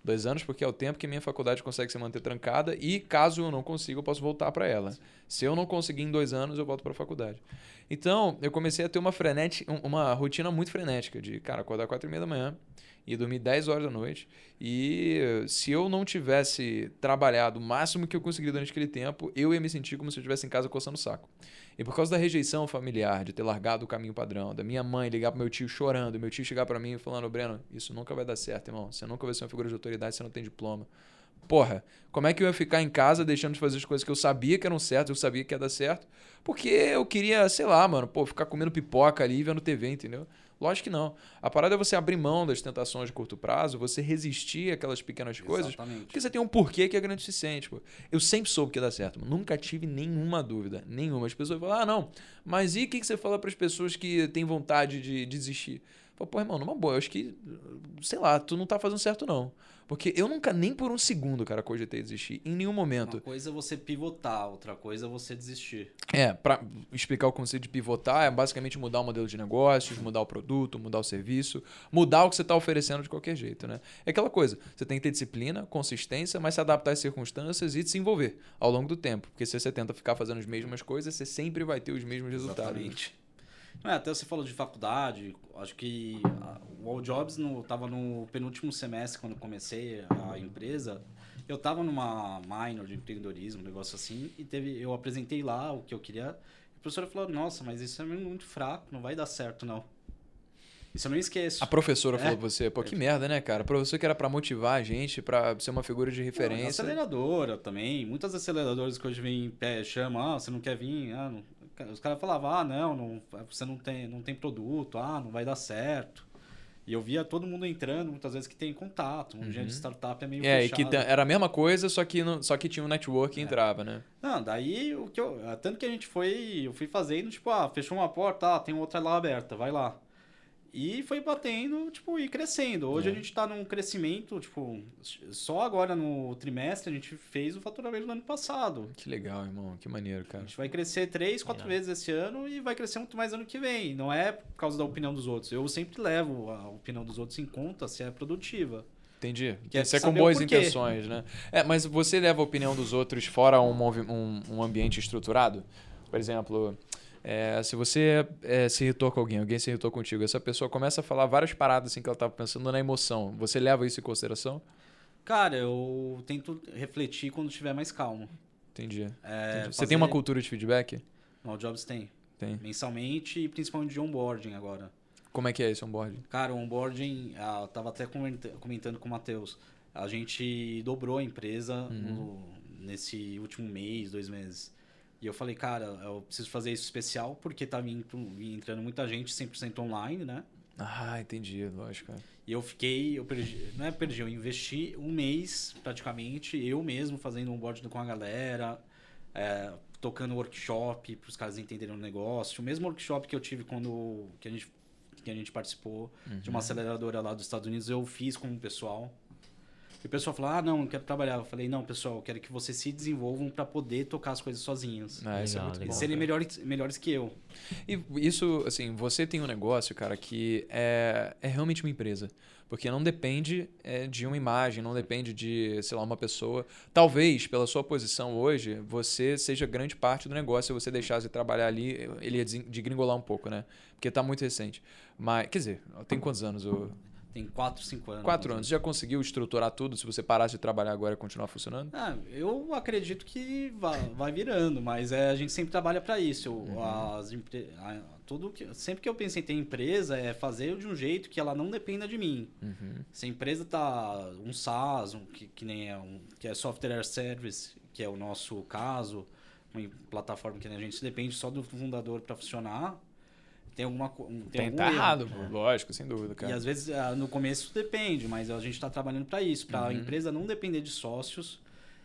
[SPEAKER 1] Dois anos porque é o tempo que minha faculdade consegue se manter trancada e caso eu não consiga, eu posso voltar para ela. Se eu não conseguir em dois anos, eu volto para a faculdade. Então, eu comecei a ter uma, frenete, um- uma rotina muito frenética de, cara, acordar quatro e meia da manhã e dormir 10 horas da noite. E se eu não tivesse trabalhado o máximo que eu consegui durante aquele tempo, eu ia me sentir como se eu estivesse em casa coçando o saco. E por causa da rejeição familiar, de ter largado o caminho padrão, da minha mãe ligar pro meu tio chorando, meu tio chegar para mim falando, Breno, isso nunca vai dar certo, irmão. Você nunca vai ser uma figura de autoridade, você não tem diploma. Porra, como é que eu ia ficar em casa deixando de fazer as coisas que eu sabia que eram certas, eu sabia que ia dar certo? Porque eu queria, sei lá, mano, pô, ficar comendo pipoca ali e vendo TV, entendeu? Lógico que não. A parada é você abrir mão das tentações de curto prazo, você resistir àquelas pequenas coisas,
[SPEAKER 2] Exatamente.
[SPEAKER 1] porque você tem um porquê que é suficiente. Pô. Eu sempre soube que ia dar certo, nunca tive nenhuma dúvida, nenhuma. As pessoas falam, ah, não, mas e o que, você fala para as pessoas que têm vontade de desistir? Pô, irmão, numa boa, eu acho que, sei lá, tu não tá fazendo certo, não. Porque eu nunca, nem por um segundo, cara, cogitei desistir. Em nenhum momento.
[SPEAKER 2] Uma coisa é você pivotar, outra coisa é você desistir.
[SPEAKER 1] É, para explicar o conceito de pivotar, é basicamente mudar o modelo de negócios, mudar o produto, mudar o serviço, mudar o que você está oferecendo de qualquer jeito, né? É aquela coisa, você tem que ter disciplina, consistência, mas se adaptar às circunstâncias e desenvolver ao longo do tempo. Porque se você tenta ficar fazendo as mesmas coisas, você sempre vai ter os mesmos resultados.
[SPEAKER 2] É, até você falou de faculdade, acho que o All Jobs no, tava no penúltimo semestre quando comecei a empresa. Eu tava numa minor de empreendedorismo, um negócio assim, e teve, eu apresentei lá o que eu queria. E a professora falou: Nossa, mas isso é muito fraco, não vai dar certo, não. Isso eu não esqueço.
[SPEAKER 1] A professora
[SPEAKER 2] É.
[SPEAKER 1] falou pra você, pô, que merda, né, cara? A professora que era pra motivar a gente, pra ser uma figura de
[SPEAKER 2] Não,
[SPEAKER 1] referência.
[SPEAKER 2] aceleradora também. Muitas aceleradoras que hoje vêm em pé chamam, ah, você não quer vir? Ah, não. Os caras falavam, ah, não, não, você não tem, não tem produto, ah, não vai dar certo. E eu via todo mundo entrando, muitas vezes que tem contato. Um dia de startup é meio
[SPEAKER 1] É, e
[SPEAKER 2] fechado.
[SPEAKER 1] que ta- era a mesma coisa, só que, não- só que tinha um network
[SPEAKER 2] É.
[SPEAKER 1] que entrava, né?
[SPEAKER 2] Não, daí o que eu. Tanto que a gente foi. Eu fui fazendo, tipo, ah, fechou uma porta, ah, tem outra lá aberta, vai lá. E foi batendo, tipo, e crescendo. Hoje
[SPEAKER 1] É.
[SPEAKER 2] a gente tá num crescimento, tipo, só agora no trimestre a gente fez o faturamento do ano passado.
[SPEAKER 1] Que legal, irmão. Que maneiro,
[SPEAKER 2] A
[SPEAKER 1] cara.
[SPEAKER 2] gente vai crescer três, quatro
[SPEAKER 3] Irado.
[SPEAKER 2] vezes esse ano e vai crescer muito mais ano que vem. Não é por causa da opinião dos outros. Eu sempre levo a opinião dos outros em conta se é produtiva.
[SPEAKER 1] Entendi.
[SPEAKER 2] Quer
[SPEAKER 1] Isso é com boas intenções, né? É, mas você leva a opinião dos outros fora um, um, um ambiente estruturado? Por exemplo, é, se você é, se irritou com alguém, alguém se irritou contigo, essa pessoa começa a falar várias paradas assim que ela estava pensando na emoção. Você leva isso em consideração?
[SPEAKER 2] Cara, eu tento refletir quando estiver mais calmo.
[SPEAKER 1] Entendi.
[SPEAKER 2] É,
[SPEAKER 1] Entendi. Você
[SPEAKER 2] fazer-
[SPEAKER 1] tem uma cultura de feedback?
[SPEAKER 2] No Jobs tem.
[SPEAKER 1] Tem.
[SPEAKER 2] Mensalmente e principalmente de onboarding agora.
[SPEAKER 1] Como é que é esse onboarding?
[SPEAKER 2] Cara, o onboarding, ah, eu tava até comenta- comentando com o Matheus. A gente dobrou a empresa no- nesse último mês, dois meses. E eu falei, cara, eu preciso fazer isso especial porque tá vindo, entrando muita gente 100% online, né?
[SPEAKER 1] Ah, entendi, lógico. cara.
[SPEAKER 2] E eu fiquei, eu perdi, não é perdi, eu investi um mês praticamente, eu mesmo fazendo onboarding com a galera, é, tocando workshop para os caras entenderem o negócio. O mesmo workshop que eu tive quando que a gente, que a gente participou de uma aceleradora lá dos Estados Unidos, eu fiz com o pessoal. E o pessoal falou: ah, não, eu quero trabalhar. Eu falei: não, pessoal, eu quero que vocês se desenvolvam para poder tocar as coisas sozinhos.
[SPEAKER 1] Ah, isso é
[SPEAKER 3] Legal,
[SPEAKER 1] muito
[SPEAKER 2] E
[SPEAKER 3] legal.
[SPEAKER 1] bom.
[SPEAKER 2] serem melhores, melhores que eu.
[SPEAKER 1] E isso, assim, você tem um negócio, cara, que é, é realmente uma empresa. Porque não depende é, de uma imagem, não depende de, sei lá, uma pessoa. Talvez, pela sua posição hoje, você seja grande parte do negócio. Se você deixasse de trabalhar ali, ele ia degringolar um pouco, né? Porque tá muito recente. Mas, quer dizer, tem quantos anos? o-
[SPEAKER 2] Tem 4, 5 anos.
[SPEAKER 1] Quatro anos. Já conseguiu estruturar tudo? Se você parasse de trabalhar agora e continuar funcionando?
[SPEAKER 2] Ah, eu acredito que vai, vai virando, mas é, a gente sempre trabalha para isso.
[SPEAKER 1] Uhum.
[SPEAKER 2] As empre- tudo que, sempre que eu penso em ter empresa, é fazer de um jeito que ela não dependa de mim.
[SPEAKER 1] Uhum.
[SPEAKER 2] Se a empresa tá um SaaS, um, que, que nem é um que é software service, que é o nosso caso, uma plataforma que a gente depende só do fundador para funcionar, tem alguma co- um, tem
[SPEAKER 1] Tem, tá
[SPEAKER 2] erro.
[SPEAKER 1] errado, pô. lógico, sem dúvida,
[SPEAKER 2] E
[SPEAKER 1] cara.
[SPEAKER 2] às vezes ah, no começo depende, mas a gente está trabalhando para isso, para
[SPEAKER 1] Uhum.
[SPEAKER 2] a empresa não depender de sócios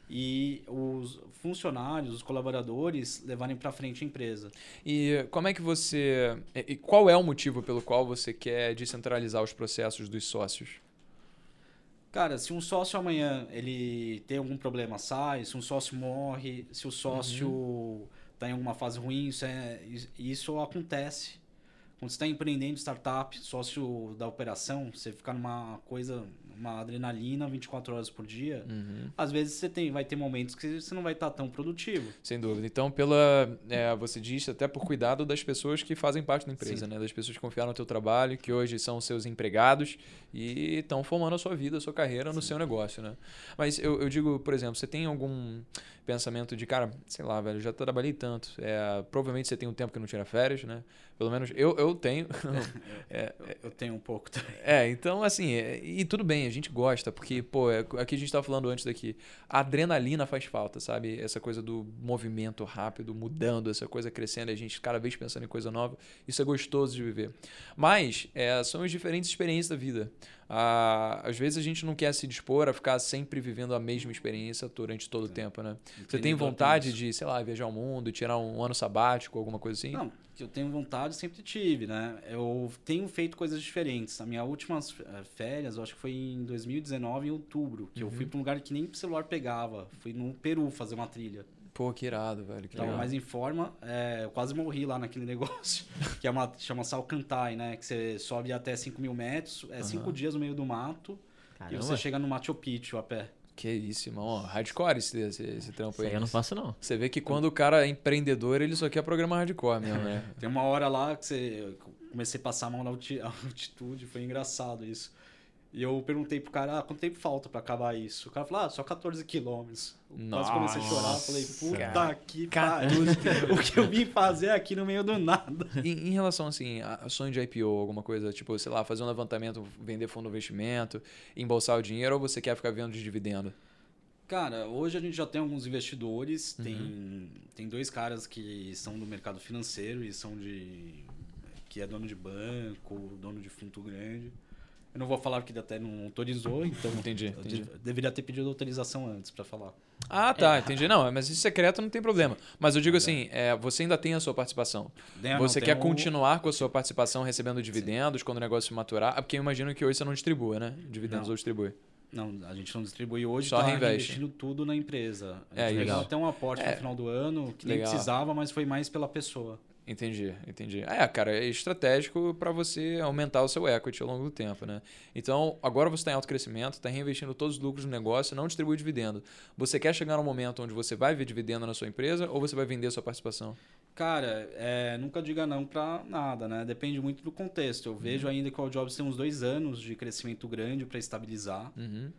[SPEAKER 2] e os funcionários, os colaboradores levarem para frente a empresa.
[SPEAKER 1] E como é que você. E e qual é o motivo pelo qual você quer descentralizar os processos dos sócios?
[SPEAKER 2] Cara, se um sócio amanhã ele tem algum problema, sai, se um sócio morre, se o sócio está em alguma fase ruim, isso, é, isso acontece. Quando você está empreendendo startup, sócio da operação, você fica numa coisa, uma adrenalina 24 horas por dia.
[SPEAKER 1] Uhum.
[SPEAKER 2] Às vezes você tem, vai ter momentos que você não vai estar tão produtivo.
[SPEAKER 1] Sem dúvida. Então, pela. é, você disse até por cuidado das pessoas que fazem parte da empresa,
[SPEAKER 2] Sim.
[SPEAKER 1] né? Das pessoas que confiaram no teu trabalho, que hoje são seus empregados e estão formando a sua vida, a sua carreira no seu negócio, né? Mas eu, eu digo, por exemplo, você tem algum pensamento de, cara, sei lá, velho, já trabalhei tanto. É, provavelmente você tem um tempo que não tira férias, né? Pelo menos eu, eu tenho. É,
[SPEAKER 2] Eu, eu tenho um pouco também.
[SPEAKER 1] É, então assim, é- e tudo bem, gente gosta, porque, pô, é, aqui a gente tava falando antes daqui, a adrenalina faz falta, sabe? Essa coisa do movimento rápido, mudando, essa coisa crescendo, a gente cada vez pensando em coisa nova, isso é gostoso de viver. Mas, é, são as diferentes experiências da vida. Ah, às vezes a gente não quer se dispor a ficar sempre vivendo a mesma experiência durante todo o tempo, né? Você tem vontade de, sei lá, viajar o mundo, tirar um ano sabático, alguma coisa assim?
[SPEAKER 2] Não, que eu tenho vontade, sempre tive, né? Eu tenho feito coisas diferentes. A minha última eh, férias, eu acho que foi em 2019, em outubro, que eu
[SPEAKER 1] Uhum.
[SPEAKER 2] fui para um lugar que nem celular pegava. Fui no Peru fazer uma trilha.
[SPEAKER 1] Pô, que irado, velho, que
[SPEAKER 2] Tava
[SPEAKER 1] legal.
[SPEAKER 2] mais em forma, eh, eu quase morri lá naquele negócio, que é uma, chama Salcantay, né? Que você sobe até 5 mil metros, é cinco
[SPEAKER 1] Aham.
[SPEAKER 2] dias no meio do mato, e
[SPEAKER 3] Caramba,
[SPEAKER 2] você chega no Machu Picchu a pé.
[SPEAKER 1] Que isso, irmão. Ó, Hardcore esse, esse, esse trampo
[SPEAKER 3] isso
[SPEAKER 1] aí.
[SPEAKER 3] aí eu não faço não.
[SPEAKER 1] Você vê que quando o cara é empreendedor, ele só quer programar hardcore mesmo, né?
[SPEAKER 2] Tem uma hora lá que você eu comecei a passar a mão na alti- altitude, foi engraçado isso. E eu perguntei pro cara, ah, quanto tempo falta pra acabar isso? O cara falou, ah, só 14 quilômetros. Eu Quase comecei a chorar, falei, puta
[SPEAKER 1] Cara.
[SPEAKER 2] que
[SPEAKER 1] 14
[SPEAKER 2] pariu. o que eu vim fazer aqui no meio do nada.
[SPEAKER 1] em, em relação, assim, a a sonho de IPO, alguma coisa, tipo, sei lá, fazer um levantamento, vender fundo de investimento, embolsar o dinheiro, ou você quer ficar vendo de dividendo?
[SPEAKER 2] Cara, hoje a gente já tem alguns investidores,
[SPEAKER 1] Uhum.
[SPEAKER 2] tem, tem dois caras que são do mercado financeiro e são de... que é dono de banco, dono de fundo grande. Eu não vou falar porque até não autorizou, então
[SPEAKER 1] Entendi, entendi.
[SPEAKER 2] de- deveria ter pedido autorização antes pra falar.
[SPEAKER 1] Ah, tá, entendi. Não, mas isso secreto não tem problema. Mas eu digo assim, é, você ainda tem a sua participação.
[SPEAKER 2] Não,
[SPEAKER 1] você quer
[SPEAKER 2] um-
[SPEAKER 1] continuar com a sua participação recebendo dividendos quando o negócio se maturar? Ah, Porque eu imagino que hoje você não distribua, né? Dividendos
[SPEAKER 2] Não.
[SPEAKER 1] ou distribui.
[SPEAKER 2] Não, a gente não distribui hoje,
[SPEAKER 1] Só
[SPEAKER 2] tá
[SPEAKER 1] reinveste.
[SPEAKER 2] reinvestindo tudo na empresa. A
[SPEAKER 1] É,
[SPEAKER 2] gente
[SPEAKER 1] legal.
[SPEAKER 2] fez até um aporte
[SPEAKER 1] É.
[SPEAKER 2] no final do ano, que nem
[SPEAKER 1] Legal.
[SPEAKER 2] precisava, mas foi mais pela pessoa.
[SPEAKER 1] Entendi, entendi. É, cara, é estratégico para você aumentar o seu equity ao longo do tempo, né? Então, agora você está em alto crescimento, está reinvestindo todos os lucros no negócio, não distribui dividendo. Você quer chegar num momento onde você vai ver dividendo na sua empresa ou você vai vender a sua participação?
[SPEAKER 2] Cara, é, nunca diga não pra nada, né? Depende muito do contexto. Eu
[SPEAKER 1] Uhum.
[SPEAKER 2] vejo ainda que o Jobs tem uns dois anos de crescimento grande para estabilizar.
[SPEAKER 1] Uhum.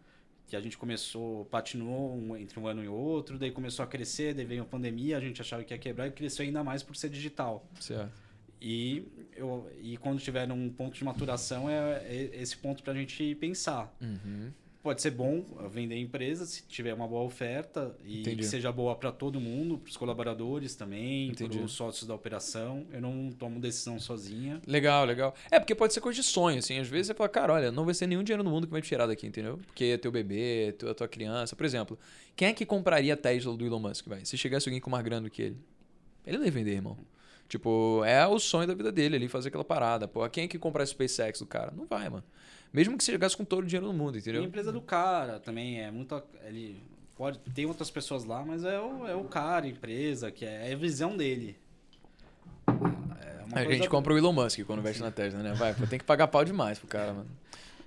[SPEAKER 2] Que a gente começou, patinou um- entre um ano e outro, daí começou a crescer, daí veio a pandemia, a gente achava que ia quebrar e cresceu ainda mais por ser digital.
[SPEAKER 1] Certo.
[SPEAKER 2] E, eu, e quando tiver um ponto de maturação, é, é esse ponto pra gente pensar.
[SPEAKER 1] Uhum.
[SPEAKER 2] Pode ser bom vender a empresa se tiver uma boa oferta e
[SPEAKER 1] Entendi.
[SPEAKER 2] que seja boa para todo mundo, para os colaboradores também, para os sócios da operação. Eu não tomo decisão sozinha.
[SPEAKER 1] Legal, legal. É, porque pode ser coisa de sonho, assim. Às vezes você fala, cara, olha, não vai ser nenhum dinheiro no mundo que vai te tirar daqui, entendeu? Porque é teu bebê, tu- a tua criança. Por exemplo, quem é que compraria a Tesla do Elon Musk, vai? Se chegasse alguém com mais grana do que ele. Ele não ia vender, irmão. Tipo, é o sonho da vida dele ali, fazer aquela parada. Pô, quem é que comprar a SpaceX do cara? Não vai, mano. Mesmo que você chegasse com todo o dinheiro do mundo,
[SPEAKER 2] E a
[SPEAKER 1] entendeu?
[SPEAKER 2] empresa do cara também é muito. Ele pode tem outras pessoas lá, mas é o, é o cara, a empresa, que é, é a visão dele. É uma
[SPEAKER 1] A gente compra o Elon Musk quando investe na Tesla, né? Vai, pô, tem que pagar pau demais pro cara, mano.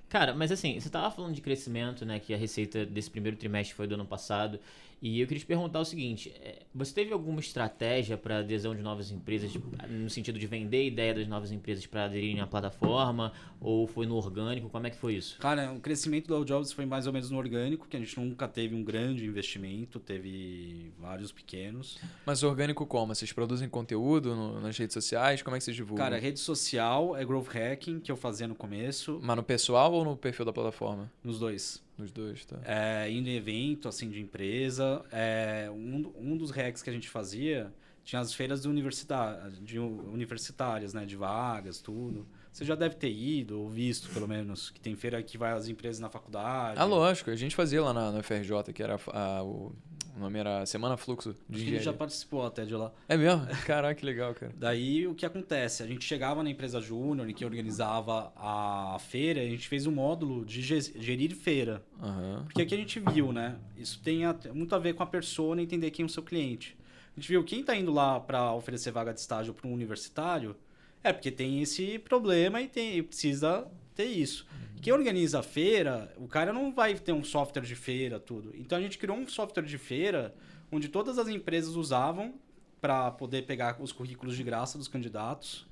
[SPEAKER 3] Cara, mas assim, você tava falando de crescimento, né? Que a receita desse primeiro trimestre foi do ano passado. E eu queria te perguntar o seguinte: é, você teve alguma estratégia para adesão de novas empresas, tipo, no sentido de vender a ideia das novas empresas para aderirem à plataforma? Ou foi no orgânico? Como é que foi isso?
[SPEAKER 2] Cara, o crescimento do All Jobs foi mais ou menos no orgânico, que a gente nunca teve um grande investimento, teve vários pequenos.
[SPEAKER 1] Mas orgânico como? Vocês produzem conteúdo no- nas redes sociais? Como é que vocês divulgam?
[SPEAKER 2] Cara, rede social é growth hacking, que eu fazia no começo,
[SPEAKER 1] Mas no pessoal ou no perfil da plataforma?
[SPEAKER 2] nos dois.
[SPEAKER 1] Nos dois, tá?
[SPEAKER 2] É, indo em evento, assim, de empresa. É, um, um dos hacks que a gente fazia tinha as feiras de, universidade, de universitárias, né? De vagas, tudo. Você já deve ter ido ou visto, pelo menos, que tem feira que vai as empresas na faculdade.
[SPEAKER 1] Ah, lógico. A gente fazia lá na, no FRJ, que era a- o, o nome era Semana Fluxo de
[SPEAKER 2] Acho ele já participou até de lá.
[SPEAKER 1] É mesmo? Caraca, que legal, cara.
[SPEAKER 2] Daí o que acontece? A gente chegava na empresa júnior que organizava a feira, e a gente fez um módulo de ge- gerir feira.
[SPEAKER 1] Aham.
[SPEAKER 2] Porque aqui a gente viu, né? Isso tem muito a ver com a persona, entender quem é o seu cliente. A gente viu quem está indo lá para oferecer vaga de estágio para um universitário é porque tem esse problema e, tem, e precisa ter isso. Quem organiza a feira, o cara não vai ter um software de feira, tudo. Então a gente criou um software de feira onde todas as empresas usavam para poder pegar os currículos de graça dos candidatos.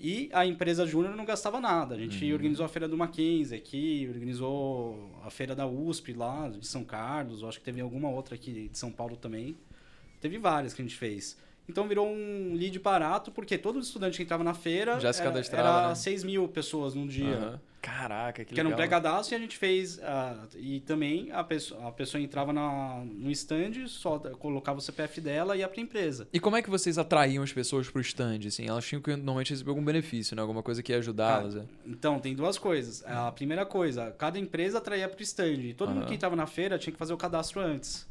[SPEAKER 2] E a empresa júnior não gastava nada. A gente organizou a feira do Mackenzie aqui, organizou a feira da USP lá, de São Carlos, acho que teve alguma outra aqui de São Paulo também. Teve várias que a gente fez. Então virou um lead barato, porque todo estudante que entrava na feira
[SPEAKER 1] Já se
[SPEAKER 2] era,
[SPEAKER 1] cadastrava,
[SPEAKER 2] era
[SPEAKER 1] né?
[SPEAKER 2] 6 mil pessoas num dia.
[SPEAKER 1] Aham. Caraca, que
[SPEAKER 2] Que era um
[SPEAKER 1] legal.
[SPEAKER 2] pré-cadastro e a gente fez. ah, e também a pessoa, a pessoa entrava na, no stand, só colocava o CPF dela e ia pra empresa.
[SPEAKER 1] E como é que vocês atraíam as pessoas pro stand, assim? Elas tinham que normalmente receber algum benefício, né? Alguma coisa que ia ajudá-las, é?
[SPEAKER 2] Então, tem duas coisas. A primeira coisa, cada empresa atraía pro stand. E todo mundo
[SPEAKER 1] Aham.
[SPEAKER 2] que entrava na feira tinha que fazer o cadastro antes,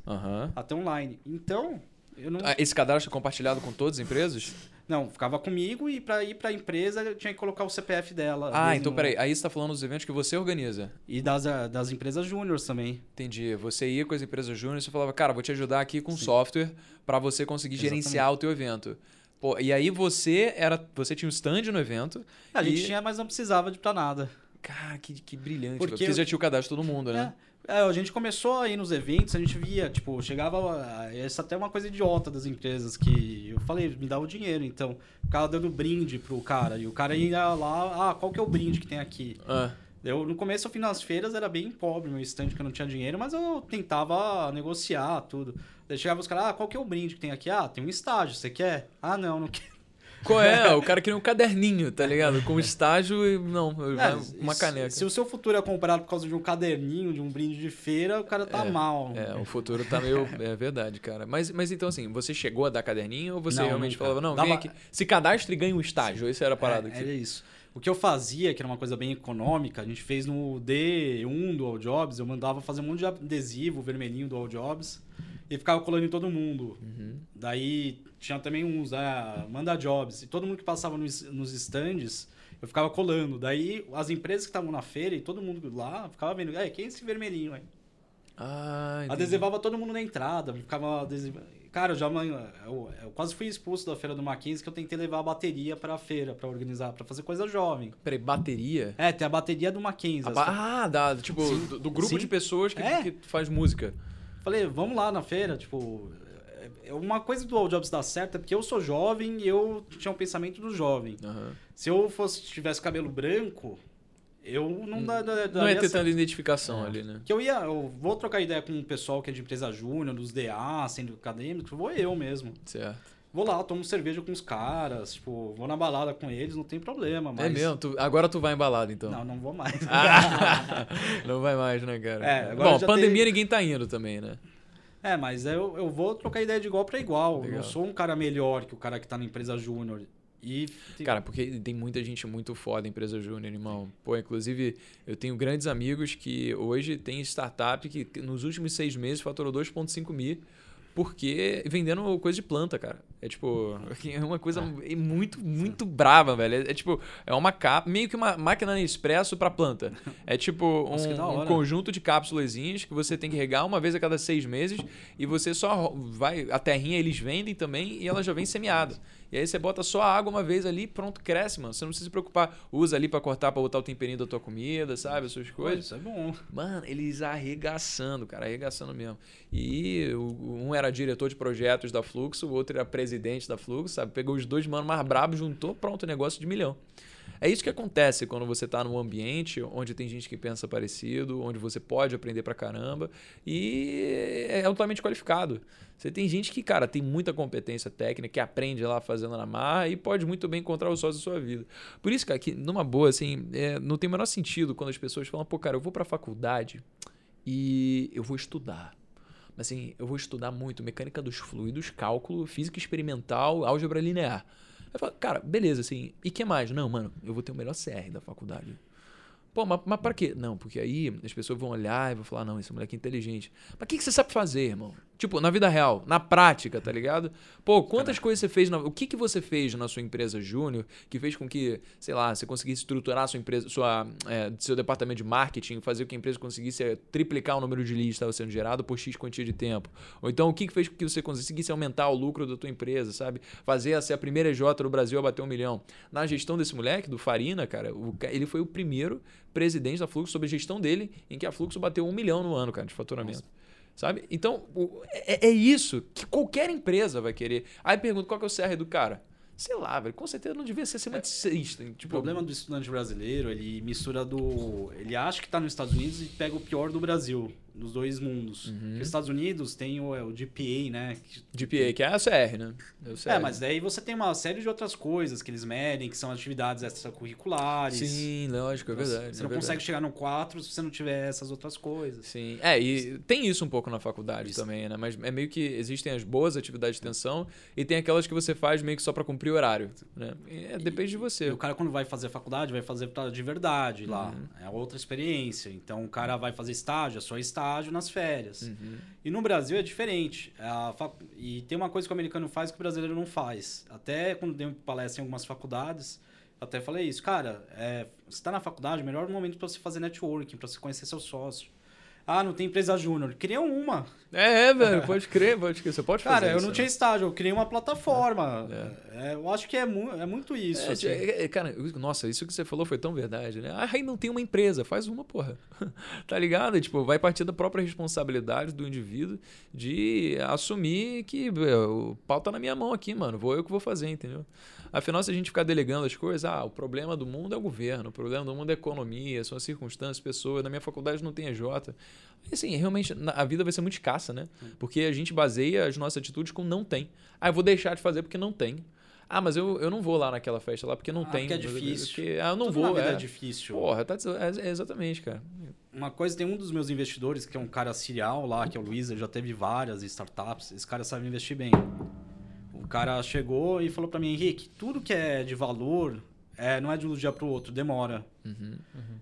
[SPEAKER 2] até online. Então, não.
[SPEAKER 1] Ah, Esse cadastro é compartilhado com todas as empresas?
[SPEAKER 2] Não, ficava comigo e para ir para a empresa eu tinha que colocar o CPF dela.
[SPEAKER 1] Ah,
[SPEAKER 2] mesmo.
[SPEAKER 1] então peraí. Aí você tá falando dos eventos que você organiza.
[SPEAKER 2] E das, ah, das empresas júniores também.
[SPEAKER 1] Entendi. Você ia com as empresas júnior e você falava, cara, vou te ajudar aqui com software para você conseguir
[SPEAKER 2] Exatamente.
[SPEAKER 1] gerenciar o teu evento. Pô, e aí você era, você tinha um stand no evento.
[SPEAKER 2] A gente
[SPEAKER 1] e...
[SPEAKER 2] tinha, mas não precisava de para nada.
[SPEAKER 1] Cara, que, que brilhante.
[SPEAKER 2] Porque
[SPEAKER 1] Porque, já tinha o cadastro de todo mundo, né?
[SPEAKER 2] É, é, a gente começou a ir nos eventos, a gente via, tipo, chegava. ah, Essa até é uma coisa idiota das empresas que eu falei, me dá o dinheiro, então. Ficava dando brinde pro cara. E o cara ia lá, ah, qual que é o brinde que tem aqui?
[SPEAKER 1] Ah,
[SPEAKER 2] Eu, no começo, eu fui nas feiras, era bem pobre meu stand, que eu não tinha dinheiro, mas eu tentava negociar tudo. Daí chegava os caras, ah, qual que é o brinde que tem aqui? Ah, tem um estágio, você quer? Ah, não, não quero.
[SPEAKER 1] Qual é? o cara queria um caderninho, tá ligado? Com estágio e. Não,
[SPEAKER 2] É,
[SPEAKER 1] uma caneca.
[SPEAKER 2] Se o seu futuro é comprado por causa de um caderninho, de um brinde de feira, o cara tá mal.
[SPEAKER 1] É, o futuro tá meio. É verdade, cara. Mas, mas então, assim, você chegou a dar caderninho ou você
[SPEAKER 2] Não,
[SPEAKER 1] realmente
[SPEAKER 2] nunca.
[SPEAKER 1] falava, não,
[SPEAKER 2] Dava-
[SPEAKER 1] vem aqui. Se cadastre e ganha um estágio. Essa era a parada
[SPEAKER 2] É,
[SPEAKER 1] aqui.
[SPEAKER 2] era isso. O que eu fazia, que era uma coisa bem econômica, a gente fez no D1 do All Jobs, eu mandava fazer um monte de adesivo vermelhinho do All Jobs e ficava colando em todo mundo.
[SPEAKER 1] Uhum.
[SPEAKER 2] Daí tinha também uns, ah, manda jobs. E todo mundo que passava nos, nos stands, eu ficava colando. Daí as empresas que estavam na feira e todo mundo lá ficava vendo, é, quem é esse vermelhinho aí?
[SPEAKER 1] Ah, entendi.
[SPEAKER 2] Adesivava todo mundo na entrada, ficava adesivando. Cara, eu já eu, eu quase fui expulso da feira do Mackenzie que eu tentei levar a bateria para a feira para organizar, para fazer coisa jovem.
[SPEAKER 1] Peraí, bateria?
[SPEAKER 2] É, tem a bateria do Mackenzie.
[SPEAKER 1] Ba- ah, da, tipo, do, do grupo
[SPEAKER 2] Sim.
[SPEAKER 1] de pessoas que,
[SPEAKER 2] É.
[SPEAKER 1] que faz música.
[SPEAKER 2] Falei, vamos lá na feira, tipo, uma coisa do All Jobs dar certo é porque eu sou jovem e eu tinha um pensamento do jovem.
[SPEAKER 1] Aham.
[SPEAKER 2] Se eu fosse tivesse cabelo branco, eu não dá, dá,
[SPEAKER 1] Não é ter tanta identificação ali, né?
[SPEAKER 2] Que eu ia, eu vou trocar ideia com o pessoal que é de empresa júnior, dos DA, sendo acadêmico, vou eu mesmo.
[SPEAKER 1] Certo.
[SPEAKER 2] Vou lá, tomo cerveja com os caras, tipo, vou na balada com eles, não tem problema, mas...
[SPEAKER 1] É mesmo? Tu- agora tu vai embalado, então.
[SPEAKER 2] Não, não vou mais.
[SPEAKER 1] Ah, não vai mais, né, cara?
[SPEAKER 2] É, agora
[SPEAKER 1] Bom, pandemia
[SPEAKER 2] tem-
[SPEAKER 1] ninguém tá indo também, né?
[SPEAKER 2] É, mas eu, eu vou trocar ideia de igual pra igual.
[SPEAKER 1] Legal.
[SPEAKER 2] Eu sou um cara melhor que o cara que tá na empresa júnior. E.
[SPEAKER 1] Cara, porque tem muita gente muito foda em empresa júnior, irmão. Pô, inclusive, eu tenho grandes amigos que hoje tem startup que que nos últimos seis meses faturou 2,5 mil porque vendendo coisa de planta, cara. É tipo, é uma coisa
[SPEAKER 2] Ah.
[SPEAKER 1] muito, muito brava, velho. É, é tipo, é uma capa, meio que uma máquina Nespresso pra planta. É tipo
[SPEAKER 2] Nossa,
[SPEAKER 1] um,
[SPEAKER 2] da
[SPEAKER 1] um conjunto de cápsulazinhas que você tem que regar uma vez a cada seis meses e você só vai. A terrinha eles vendem também e ela já vem semeada. E aí você bota só a água uma vez ali pronto, cresce, mano. Você não precisa se preocupar. Usa ali pra cortar, pra botar o temperinho da tua comida, sabe? As suas coisas.
[SPEAKER 2] isso é bom.
[SPEAKER 1] Mano, eles arregaçando, cara, arregaçando mesmo. E um era diretor de projetos da Fluxo, o outro era presidente da Fluxo, sabe? Pegou os dois manos mais brabos, juntou, pronto, negócio de milhão. É isso que acontece quando você tá num ambiente onde tem gente que pensa parecido, onde você pode aprender pra caramba e é altamente qualificado. Você tem gente que, cara, tem muita competência técnica, que aprende lá fazendo na marra e pode muito bem encontrar o sócio da sua vida. Por isso, cara, que numa boa, assim, é, não tem o menor sentido quando as pessoas falam, pô, cara, eu vou pra faculdade e eu vou estudar. Mas assim, eu vou estudar muito mecânica dos fluidos, cálculo, física experimental, álgebra linear. Eu falo, cara, beleza, assim, e que mais? Não, mano, eu vou ter o melhor CR da faculdade. Pô, mas, mas pra quê? Não, porque aí as pessoas vão olhar e vão falar, não, esse moleque é inteligente. Mas o que, que você sabe fazer, irmão? Tipo, na vida real, na prática, tá ligado? Pô, quantas coisas você fez, na- o que, que você fez na sua empresa júnior que fez com que, sei lá, você conseguisse estruturar sua empresa, sua, é, seu departamento de marketing, fazer com que a empresa conseguisse é, triplicar o número de leads que estava sendo gerado por X quantia de tempo? Ou então, o que, que fez com que você conseguisse aumentar o lucro da tua empresa, sabe? Fazer a ser a primeira EJ do Brasil a bater um milhão. Na gestão desse moleque, do Farina, cara, o ele foi o primeiro presidente da Fluxo sobre a gestão dele, em que a Fluxo bateu um milhão no ano, cara, de faturamento. Sabe? Então, o- é, é isso que qualquer empresa vai querer. Aí pergunta qual que é o CR do cara. Sei lá, velho. Com certeza não devia ser acima de seis.
[SPEAKER 2] O
[SPEAKER 1] Tipo,
[SPEAKER 2] problema do estudante brasileiro, ele mistura do. Ele acha que tá nos Estados Unidos e pega o pior do Brasil, dos dois mundos.
[SPEAKER 1] Uhum.
[SPEAKER 2] Porque Os Estados Unidos tem o, é, o GPA, né?
[SPEAKER 1] GPA, que é a CR, né? É, CR.
[SPEAKER 2] É, mas daí você tem uma série de outras coisas que eles medem, que são atividades extracurriculares.
[SPEAKER 1] Sim, lógico, é
[SPEAKER 2] Você-
[SPEAKER 1] verdade.
[SPEAKER 2] Você
[SPEAKER 1] é
[SPEAKER 2] não
[SPEAKER 1] verdade.
[SPEAKER 2] consegue chegar no 4 se você não tiver essas outras coisas.
[SPEAKER 1] Sim. É, e tem isso um pouco na faculdade
[SPEAKER 2] Isso.
[SPEAKER 1] também, né? Mas é meio que existem as boas atividades de extensão e tem aquelas que você faz meio que só pra cumprir o horário, né? É, depende de
[SPEAKER 2] E
[SPEAKER 1] você.
[SPEAKER 2] o cara, quando vai fazer faculdade, vai fazer de verdade lá.
[SPEAKER 1] Uhum.
[SPEAKER 2] É outra experiência. Então, o cara vai fazer estágio, é só estágio nas férias.
[SPEAKER 1] Uhum.
[SPEAKER 2] E no Brasil é diferente. Fac- E tem uma coisa que o americano faz que o brasileiro não faz. Até quando dei palestra em algumas faculdades, até falei isso. Cara, é, você está na faculdade, o melhor momento para você fazer networking, para você conhecer seu sócio. Ah, não tem empresa júnior. Cria uma.
[SPEAKER 1] É, é, velho, pode crer, pode crer. Você pode fazer
[SPEAKER 2] Cara, eu
[SPEAKER 1] isso,
[SPEAKER 2] não
[SPEAKER 1] né?
[SPEAKER 2] tinha estágio, eu criei uma plataforma. É, eu acho que é, mu é muito isso.
[SPEAKER 1] É,
[SPEAKER 2] assim.
[SPEAKER 1] é, é, cara, nossa, isso que você falou foi tão verdade, né? Ah, aí não tem uma empresa, faz uma, porra. tá ligado? Tipo, vai partir da própria responsabilidade do indivíduo de assumir que o pau tá na minha mão aqui, mano. Vou eu que vou fazer, entendeu? Afinal, se a gente ficar delegando as coisas, ah, o problema do mundo é o governo, o problema do mundo é a economia, são as circunstâncias, pessoas. Na minha faculdade não tem EJ. Assim, realmente, na- a vida vai ser muito escassa, né? Porque a gente baseia as nossas atitudes com não tem. Ah, eu vou deixar de fazer porque não tem. Ah, mas eu, eu não vou lá naquela festa lá porque não
[SPEAKER 2] Ah,
[SPEAKER 1] tem.
[SPEAKER 2] porque é difícil.
[SPEAKER 1] Porque, ah, eu não
[SPEAKER 2] Tudo na
[SPEAKER 1] vou.
[SPEAKER 2] vida
[SPEAKER 1] é.
[SPEAKER 2] é difícil.
[SPEAKER 1] Porra, tá, é, é exatamente, cara.
[SPEAKER 2] Uma coisa, tem um dos meus investidores, que é um cara serial lá, que é o Luiz, ele já teve várias startups. Esse cara sabe investir bem. O cara chegou e falou pra mim, Henrique, tudo que é de valor É, não é de um dia para o outro, demora.
[SPEAKER 1] Uhum.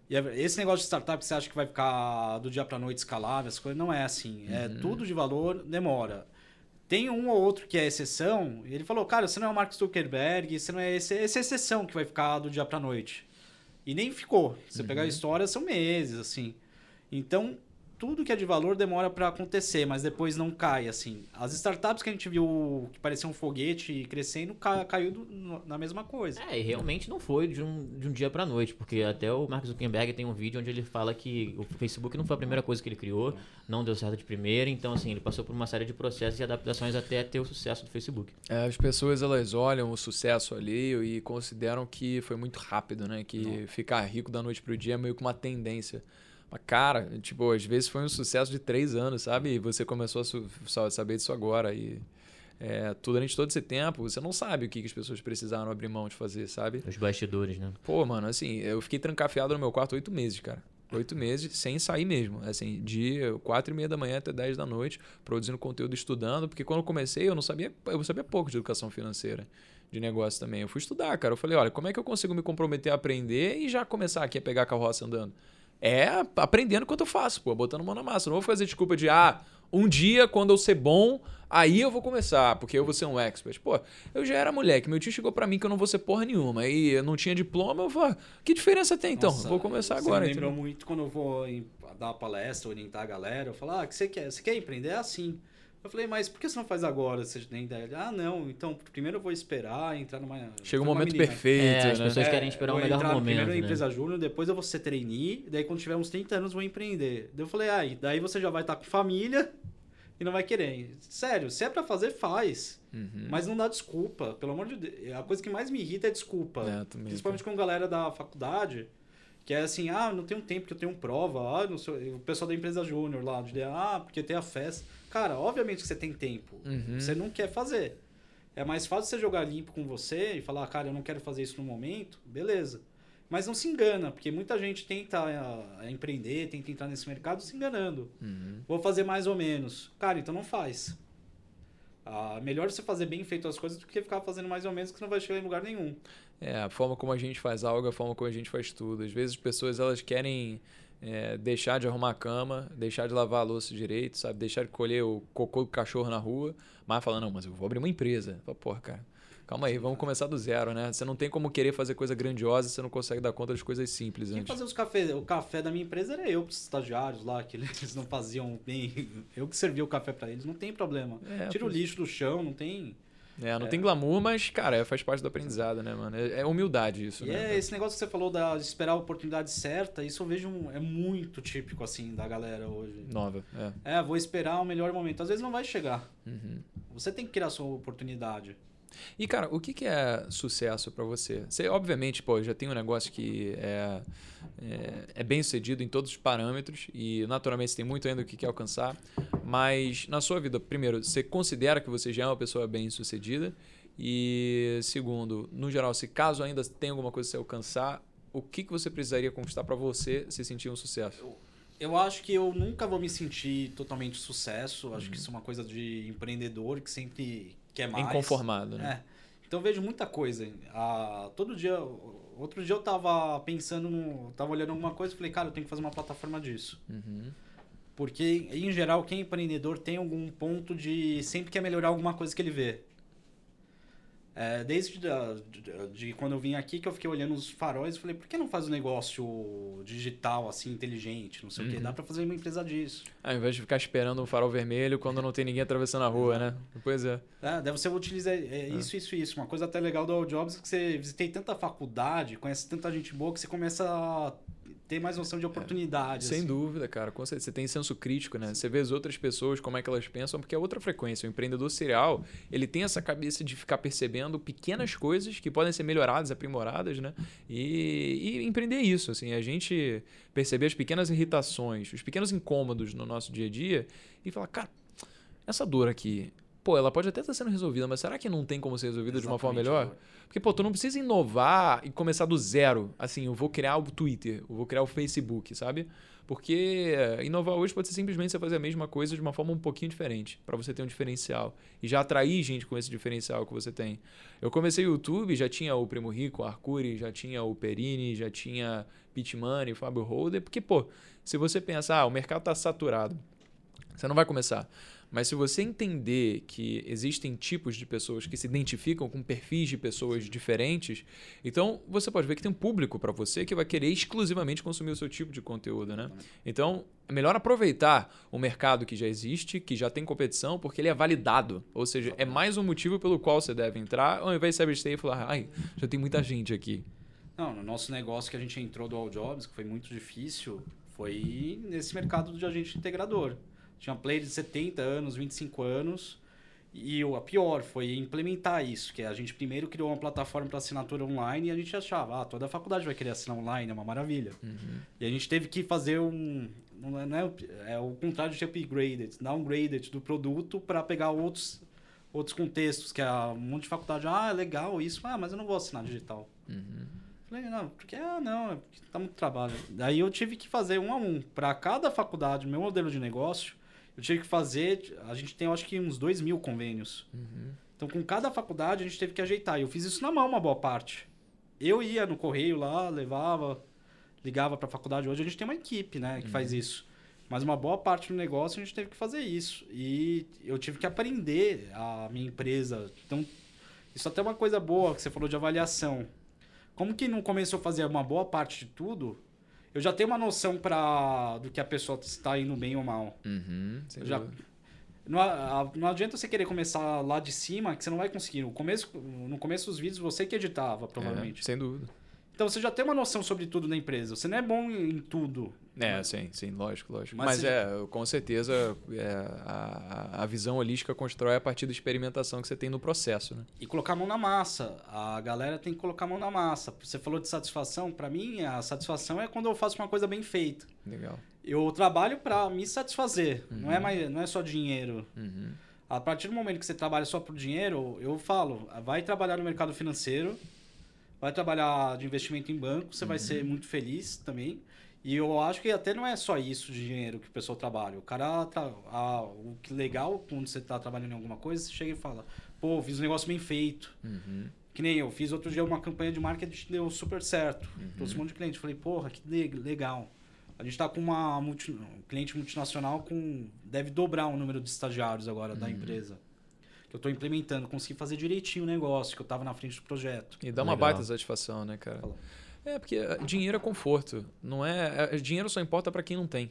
[SPEAKER 2] E é- esse negócio de startup que você acha que vai ficar do dia para noite escalável, as coisas, não é assim. É tudo de valor, demora. Tem um ou outro que é exceção, e ele falou, cara, você não é o Mark Zuckerberg, você não é esse, essa exceção que vai ficar do dia para noite. E nem ficou. Se você pegar a história, são meses, assim. Então, tudo que é de valor demora para acontecer, mas depois não cai, assim. As startups que a gente viu que parecia um foguete crescendo, ca- caiu do- no- na mesma coisa.
[SPEAKER 3] É, e realmente não foi de um, de um dia pra noite, porque até o Mark Zuckerberg tem um vídeo onde ele fala que o Facebook não foi a primeira coisa que ele criou, não deu certo de primeira, então assim, ele passou por uma série de processos e adaptações até ter o sucesso do Facebook.
[SPEAKER 1] É, as pessoas elas olham o sucesso alheio e consideram que foi muito rápido, né? Que ficar rico da noite pro dia é meio que uma tendência. Mas, cara, tipo, às vezes foi um sucesso de três anos, sabe? E você começou a saber disso agora. E é, tudo durante todo esse tempo, você não sabe o que, que as pessoas precisaram abrir mão de fazer, sabe?
[SPEAKER 3] Os bastidores, né?
[SPEAKER 1] Pô, mano, assim, eu fiquei trancafiado no meu quarto oito meses, cara. Oito meses sem sair mesmo. Assim, de quatro e meia da manhã até 10 da noite, produzindo conteúdo, estudando, porque quando eu comecei eu não sabia, eu sabia pouco de educação financeira, de negócio também. Eu fui estudar, cara. Eu falei, olha, como é que eu consigo me comprometer a aprender e já começar aqui a pegar a carroça andando? É aprendendo enquanto eu faço, pô, botando mão na massa. Eu não vou fazer desculpa de, ah, um dia, quando eu ser bom, aí eu vou começar, porque eu vou ser um expert. Pô, eu já era moleque, meu tio chegou pra mim que eu não vou ser porra nenhuma, aí eu não tinha diploma, eu falei, que diferença tem então?
[SPEAKER 2] Nossa,
[SPEAKER 1] vou começar agora.
[SPEAKER 2] Me lembrou muito quando eu vou dar uma palestra, orientar a galera. Eu falo, ah, o que você quer? Você quer empreender? É assim. Eu falei, mas por que você não faz agora? Você tem ideia? Ah, não, então primeiro eu vou esperar entrar numa.
[SPEAKER 1] Chega o
[SPEAKER 2] numa
[SPEAKER 1] momento
[SPEAKER 2] menina.
[SPEAKER 1] perfeito,
[SPEAKER 3] É, as
[SPEAKER 1] né?
[SPEAKER 3] pessoas querem esperar o
[SPEAKER 2] vou
[SPEAKER 3] melhor momento,
[SPEAKER 2] Primeiro
[SPEAKER 3] né?
[SPEAKER 2] na empresa júnior, depois eu vou ser trainee, daí quando tiver uns 30 anos eu vou empreender. Daí eu falei, ah, e daí você já vai estar com família e não vai querer. Sério, se é pra fazer, faz.
[SPEAKER 1] Uhum.
[SPEAKER 2] Mas não dá desculpa, pelo amor de Deus. A coisa que mais me irrita é desculpa.
[SPEAKER 1] É, também,
[SPEAKER 2] Principalmente com galera da faculdade, que é assim, ah, não tenho tempo porque eu tenho prova. Ah, não sei, o pessoal da empresa júnior lá, de, ah, porque tem a festa. Cara, obviamente que você tem tempo.
[SPEAKER 1] Uhum.
[SPEAKER 2] Você não quer fazer. É mais fácil você jogar limpo com você e falar, cara, eu não quero fazer isso no momento. Beleza. Mas não se engana, porque muita gente tenta ah, empreender, tenta entrar nesse mercado se enganando.
[SPEAKER 1] Uhum.
[SPEAKER 2] Vou fazer mais ou menos. Cara, então não faz. Ah, melhor você fazer bem feito as coisas do que ficar fazendo mais ou menos que você não vai chegar em lugar nenhum.
[SPEAKER 1] É, a forma como a gente faz algo, é a forma como a gente faz tudo. Às vezes as pessoas elas querem é, deixar de arrumar a cama, deixar de lavar a louça direito, sabe? Deixar de colher o cocô do cachorro na rua, mas fala, não, mas eu vou abrir uma empresa. Fala, porra, cara, calma aí, vamos começar do zero, né? Você não tem como querer fazer coisa grandiosa se você não consegue dar conta das coisas simples
[SPEAKER 2] Quem
[SPEAKER 1] antes.
[SPEAKER 2] fazia os cafés, o café da minha empresa era eu, os estagiários lá, que eles não faziam bem. Eu que servia o café pra eles, não tem problema.
[SPEAKER 1] É,
[SPEAKER 2] Tira o
[SPEAKER 1] pois-
[SPEAKER 2] lixo do chão, não tem.
[SPEAKER 1] É, não tem glamour, mas, cara, é, faz parte do aprendizado, né, mano? É, é humildade isso,
[SPEAKER 2] E
[SPEAKER 1] né?
[SPEAKER 2] é esse negócio que você falou da, de esperar a oportunidade certa, isso eu vejo um- é muito típico assim da galera hoje.
[SPEAKER 1] Nova, é.
[SPEAKER 2] É, vou esperar o melhor momento. Às vezes não vai chegar.
[SPEAKER 1] Uhum.
[SPEAKER 2] Você tem que criar a sua oportunidade.
[SPEAKER 1] E, cara, o que, que é sucesso pra você? Você, obviamente, pô, já tem um negócio que é, é, é bem sucedido em todos os parâmetros e, naturalmente, você tem muito ainda o que quer alcançar. Mas, na sua vida, primeiro, você considera que você já é uma pessoa bem sucedida? E, segundo, no geral, se caso ainda tem alguma coisa a você alcançar, o que, que você precisaria conquistar pra você se sentir um sucesso?
[SPEAKER 2] Eu acho que eu nunca vou me sentir totalmente sucesso. Acho que isso é uma coisa de empreendedor que sempre quer mais.
[SPEAKER 1] Inconformado, né?
[SPEAKER 2] É. Então eu vejo muita coisa. Ah, todo dia. Outro dia eu tava pensando, no, tava olhando alguma coisa e falei, cara, eu tenho que fazer uma plataforma disso.
[SPEAKER 1] Uhum.
[SPEAKER 2] Porque, em geral, quem é empreendedor tem algum ponto de sempre quer melhorar alguma coisa que ele vê. É, desde da- de, de quando eu vim aqui que eu fiquei olhando os faróis e falei, por que não faz um negócio digital, assim, inteligente, não sei o quê?
[SPEAKER 1] Uhum.
[SPEAKER 2] Dá pra fazer uma empresa disso.
[SPEAKER 1] Ao invés de ficar esperando um farol vermelho quando não tem ninguém atravessando a rua, né? Pois é.
[SPEAKER 2] É, daí você utiliza é, isso, isso, isso. Uma coisa até legal do All Jobs é que você visitei tanta faculdade, conhece tanta gente boa que você começa a ter mais noção de oportunidade.
[SPEAKER 1] Sem
[SPEAKER 2] assim.
[SPEAKER 1] dúvida, cara. Você tem senso crítico, né? Você vê as outras pessoas, como é que elas pensam, porque é outra frequência. O empreendedor serial, ele tem essa cabeça de ficar percebendo pequenas coisas que podem ser melhoradas, aprimoradas, né? E, e empreender isso, assim. A gente perceber as pequenas irritações, os pequenos incômodos no nosso dia a dia e falar, cara, essa dor aqui, pô, ela pode até estar sendo resolvida, mas será que não tem como ser resolvida de uma forma
[SPEAKER 2] Exatamente,
[SPEAKER 1] melhor? Porque, pô, tu não precisa inovar e começar do zero. Assim, eu vou criar o Twitter, eu vou criar o Facebook, sabe? Porque eh, inovar hoje pode ser simplesmente você fazer a mesma coisa de uma forma um pouquinho diferente, para você ter um diferencial. E já atrair gente com esse diferencial que você tem. Eu comecei o YouTube, já tinha o Primo Rico, o Arcuri, já tinha o Perini, já tinha Pitmani, o Fábio Holder. Porque, pô, se você pensar, ah, o mercado está saturado, você não vai começar. Mas se você entender que existem tipos de pessoas que se identificam com perfis de pessoas diferentes, então você pode ver que tem um público para você que vai querer exclusivamente consumir o seu tipo de conteúdo, né? Então, é melhor aproveitar o mercado que já existe, que já tem competição, porque ele é validado. Ou seja, é mais um motivo pelo qual você deve entrar, ao invés de se abster e falar, ai, já tem muita gente aqui.
[SPEAKER 2] Não, no nosso negócio que a gente entrou do All Jobs, que foi muito difícil, foi nesse mercado de agente integrador. Tinha player de 70 anos, 25 anos. E a pior foi implementar isso, que a gente primeiro criou uma plataforma para assinatura online e a gente achava, ah, toda a faculdade vai querer assinar online, é uma maravilha.
[SPEAKER 1] Uhum.
[SPEAKER 2] E a gente teve que fazer um. Não é, não é, é o contrário de upgraded, downgraded do produto para pegar outros, outros contextos, que é um monte de faculdade, ah, é legal isso, ah, mas eu não vou assinar digital.
[SPEAKER 1] Uhum.
[SPEAKER 2] Falei, não, porque, ah, não, é porque tá muito trabalho. Daí eu tive que fazer um a um. Para cada faculdade, meu modelo de negócio, eu tive que fazer. A gente tem, acho que, uns 2 mil convênios.
[SPEAKER 1] Uhum.
[SPEAKER 2] Então, com cada faculdade, a gente teve que ajeitar. E eu fiz isso na mão, uma boa parte. Eu ia no correio lá, levava, ligava para a faculdade. Hoje a gente tem uma equipe, né, que faz isso. Mas uma boa parte do negócio a gente teve que fazer isso. E eu tive que aprender a minha empresa. Então, isso até é uma coisa boa que você falou de avaliação. Como que no começo eu fazia uma boa parte de tudo, eu já tenho uma noção pra, do que a pessoa está indo bem ou mal.
[SPEAKER 1] Uhum.
[SPEAKER 2] Já-
[SPEAKER 1] dúvida.
[SPEAKER 2] Não, a- não adianta você querer começar lá de cima, que você não vai conseguir. No começo, no começo dos vídeos, você que editava, provavelmente.
[SPEAKER 1] É, sem dúvida.
[SPEAKER 2] Então você já tem uma noção sobre tudo da empresa. Você não é bom em tudo.
[SPEAKER 1] É, sim, sim, lógico, lógico.
[SPEAKER 2] Mas
[SPEAKER 1] Mas, é, com certeza, é, a, a visão holística constrói a partir da experimentação que você tem no processo, né?
[SPEAKER 2] E colocar a mão na massa. A galera tem que colocar a mão na massa. Você falou de satisfação. Pra mim, a satisfação é quando eu faço uma coisa bem feita.
[SPEAKER 1] Legal.
[SPEAKER 2] Eu trabalho pra me satisfazer. Não, é mais, não é só dinheiro.
[SPEAKER 1] Uhum.
[SPEAKER 2] A partir do momento que você trabalha só por dinheiro, eu falo, vai trabalhar no mercado financeiro, vai trabalhar de investimento em banco, você vai ser muito feliz também. E eu acho que até não é só isso de dinheiro que o pessoal trabalha. O cara, tra- a- o que legal quando você está trabalhando em alguma coisa, você chega e fala, pô, fiz um negócio bem feito.
[SPEAKER 1] Uhum.
[SPEAKER 2] Que nem eu, fiz outro dia uma campanha de marketing que deu super certo. Trouxe um monte de cliente. Falei, porra, que le- legal. A gente tá com uma multi- um cliente multinacional com. Deve dobrar o número de estagiários agora da empresa. Eu tô implementando. Consegui fazer direitinho o negócio, que eu tava na frente do projeto.
[SPEAKER 1] E dá uma
[SPEAKER 3] Legal.
[SPEAKER 1] baita satisfação, né, cara?
[SPEAKER 2] Fala.
[SPEAKER 1] É, porque eh, dinheiro é conforto. Não é, é- dinheiro só importa para quem não tem.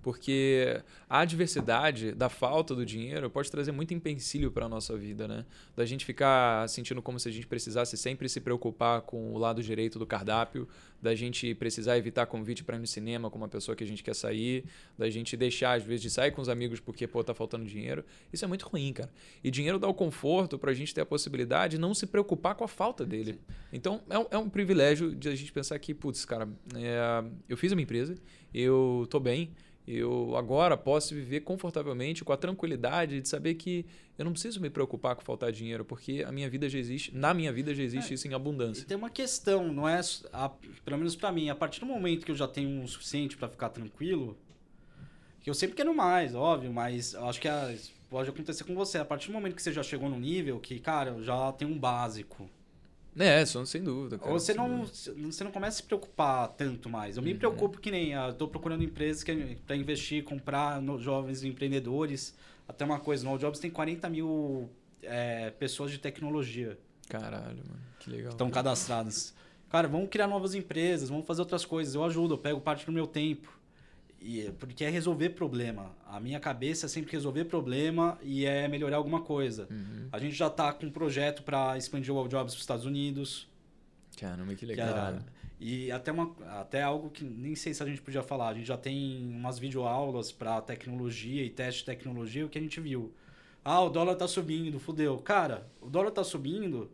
[SPEAKER 1] Porque a adversidade da falta do dinheiro pode trazer muito empecilho para a nossa vida, né? Da gente ficar sentindo como se a gente precisasse sempre se preocupar com o lado direito do cardápio, da gente precisar evitar convite para ir no cinema com uma pessoa que a gente quer sair, da gente deixar, às vezes, de sair com os amigos porque, pô, tá faltando dinheiro. Isso é muito ruim, cara. E dinheiro dá o conforto para a gente ter a possibilidade de não se preocupar com a falta dele. Então, é um, é um privilégio de a gente pensar que, putz, cara, é, eu fiz a minha empresa, eu tô bem, eu agora posso viver confortavelmente, com a tranquilidade de saber que eu não preciso me preocupar com faltar dinheiro, porque a minha vida já existe, na minha vida já existe
[SPEAKER 2] É.
[SPEAKER 1] isso em
[SPEAKER 2] E
[SPEAKER 1] abundância.
[SPEAKER 2] tem uma questão, não é. a- pelo menos pra mim, a partir do momento que eu já tenho o suficiente pra ficar tranquilo, que eu sempre quero mais, óbvio, mas eu acho que a- pode acontecer com você. A partir do momento que você já chegou num nível que, cara, eu já tenho um básico.
[SPEAKER 1] É, só- sem dúvida. Cara,
[SPEAKER 2] Ou você não,
[SPEAKER 1] dúvida.
[SPEAKER 2] você não começa a se preocupar tanto mais. Eu me
[SPEAKER 1] Uhum.
[SPEAKER 2] preocupo que nem, eu tô procurando empresas para investir, comprar no, jovens empreendedores. Até uma coisa, no All Jobs tem 40 mil é, pessoas de tecnologia
[SPEAKER 1] Caralho, mano. Que legal.
[SPEAKER 2] que estão cadastradas. Cara, vamos criar novas empresas, vamos fazer outras coisas. Eu ajudo, eu pego parte do meu tempo. E, porque é resolver problema. A minha cabeça é sempre resolver problema e é melhorar alguma coisa.
[SPEAKER 1] Uhum.
[SPEAKER 2] A gente já está com um projeto para expandir o All Jobs para os Estados Unidos.
[SPEAKER 1] Caramba, que
[SPEAKER 2] Que
[SPEAKER 1] legal.
[SPEAKER 2] é- e até, uma, até algo que nem sei se a gente podia falar. A gente já tem umas videoaulas para tecnologia e teste de tecnologia, o que a gente viu. Ah, o dólar tá subindo, fudeu. Cara, o dólar tá subindo,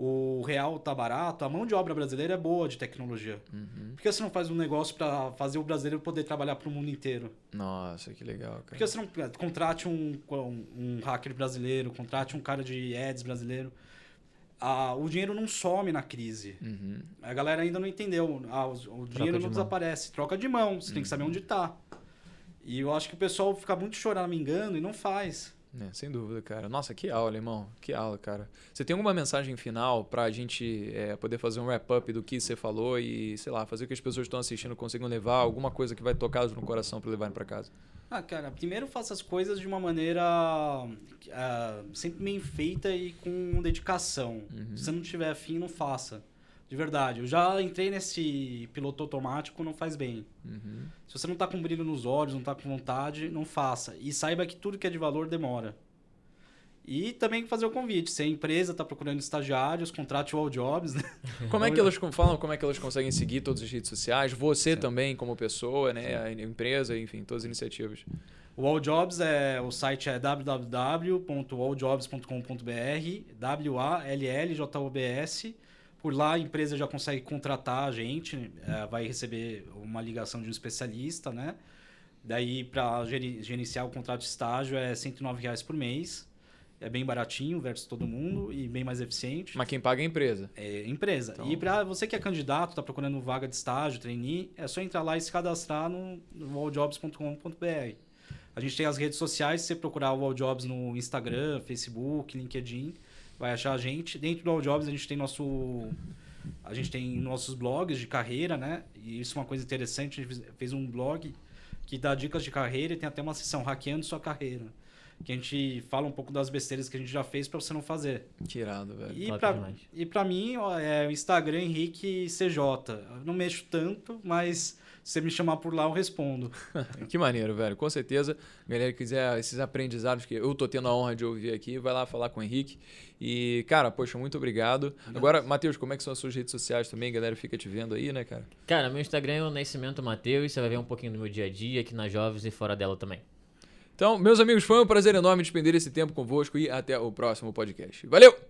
[SPEAKER 2] o real tá barato, a mão de obra brasileira é boa de tecnologia.
[SPEAKER 1] Uhum.
[SPEAKER 2] Por que você não faz um negócio para fazer o brasileiro poder trabalhar para o mundo inteiro?
[SPEAKER 1] Nossa, que legal, cara.
[SPEAKER 2] Por que você não contrate um, um, um hacker brasileiro, contrate um cara de ads brasileiro? a- o dinheiro não some na crise.
[SPEAKER 1] Uhum.
[SPEAKER 2] A galera ainda não entendeu. Ah, o, o dinheiro não desaparece. Troca de mão. Você tem que saber onde tá. E eu acho que o pessoal fica muito choramingando e não faz.
[SPEAKER 1] É, sem dúvida, cara. Nossa, que aula, irmão. Que aula, cara. Você tem alguma mensagem final pra gente é, poder fazer um wrap-up do que você falou e, sei lá, fazer com que as pessoas que estão assistindo consigam levar alguma coisa que vai tocar no coração pra levarem pra casa?
[SPEAKER 2] Ah, cara, primeiro faça as coisas de uma maneira ah, sempre bem feita e com dedicação. Se você não tiver afim, não faça. De verdade. Eu já entrei nesse piloto automático, não faz bem.
[SPEAKER 1] Uhum.
[SPEAKER 2] Se você não tá com brilho nos olhos, não tá com vontade, não faça. E saiba que tudo que é de valor demora. E também fazer o convite. Se a empresa está procurando estagiários, contrate o All Jobs, né?
[SPEAKER 1] Como é que elas con- falam? Como é que elas conseguem seguir todas as redes sociais? Você também, como pessoa, né? A empresa, enfim, todas as iniciativas.
[SPEAKER 2] O All Jobs é o site é www.alljobs.com.br, W A L L J O B S. Por lá a empresa já consegue contratar a gente, eh, vai receber uma ligação de um especialista, né? Daí para gerenciar o contrato de estágio é 109 reais por mês. É bem baratinho versus todo mundo e bem mais eficiente.
[SPEAKER 1] Mas quem paga é a empresa.
[SPEAKER 2] É, empresa.
[SPEAKER 1] Então-
[SPEAKER 2] E para você que é candidato, está procurando vaga de estágio, trainee, é só entrar lá e se cadastrar no, no alljobs.com.br. A gente tem as redes sociais, se você procurar o Alljobs no Instagram, Facebook, LinkedIn, vai achar a gente. Dentro do Alljobs a gente tem nosso a gente tem nossos blogs de carreira, né? E isso é uma coisa interessante, a gente fez- um blog que dá dicas de carreira e tem até uma seção hackeando sua carreira, que a gente fala um pouco das besteiras que a gente já fez para você não fazer.
[SPEAKER 1] Que irado, velho.
[SPEAKER 2] E pra,
[SPEAKER 3] demais.
[SPEAKER 2] e pra mim, ó, é o Instagram Henrique CJ. Eu não mexo tanto, mas você me chamar por lá, eu respondo.
[SPEAKER 1] Que maneiro, velho. Com certeza, galera que quiser esses aprendizados que eu tô tendo a honra de ouvir aqui, vai lá falar com o Henrique. E, cara, poxa, muito obrigado. Agora, Matheus, como é que são as suas redes sociais também? Galera fica te vendo aí, né, cara?
[SPEAKER 3] Cara, meu Instagram é o Nascimento Mateus. Você vai ver um pouquinho do meu dia a dia aqui na Jovens e fora dela também.
[SPEAKER 1] Então, meus amigos, foi um prazer enorme despender esse tempo convosco e até o próximo podcast. Valeu!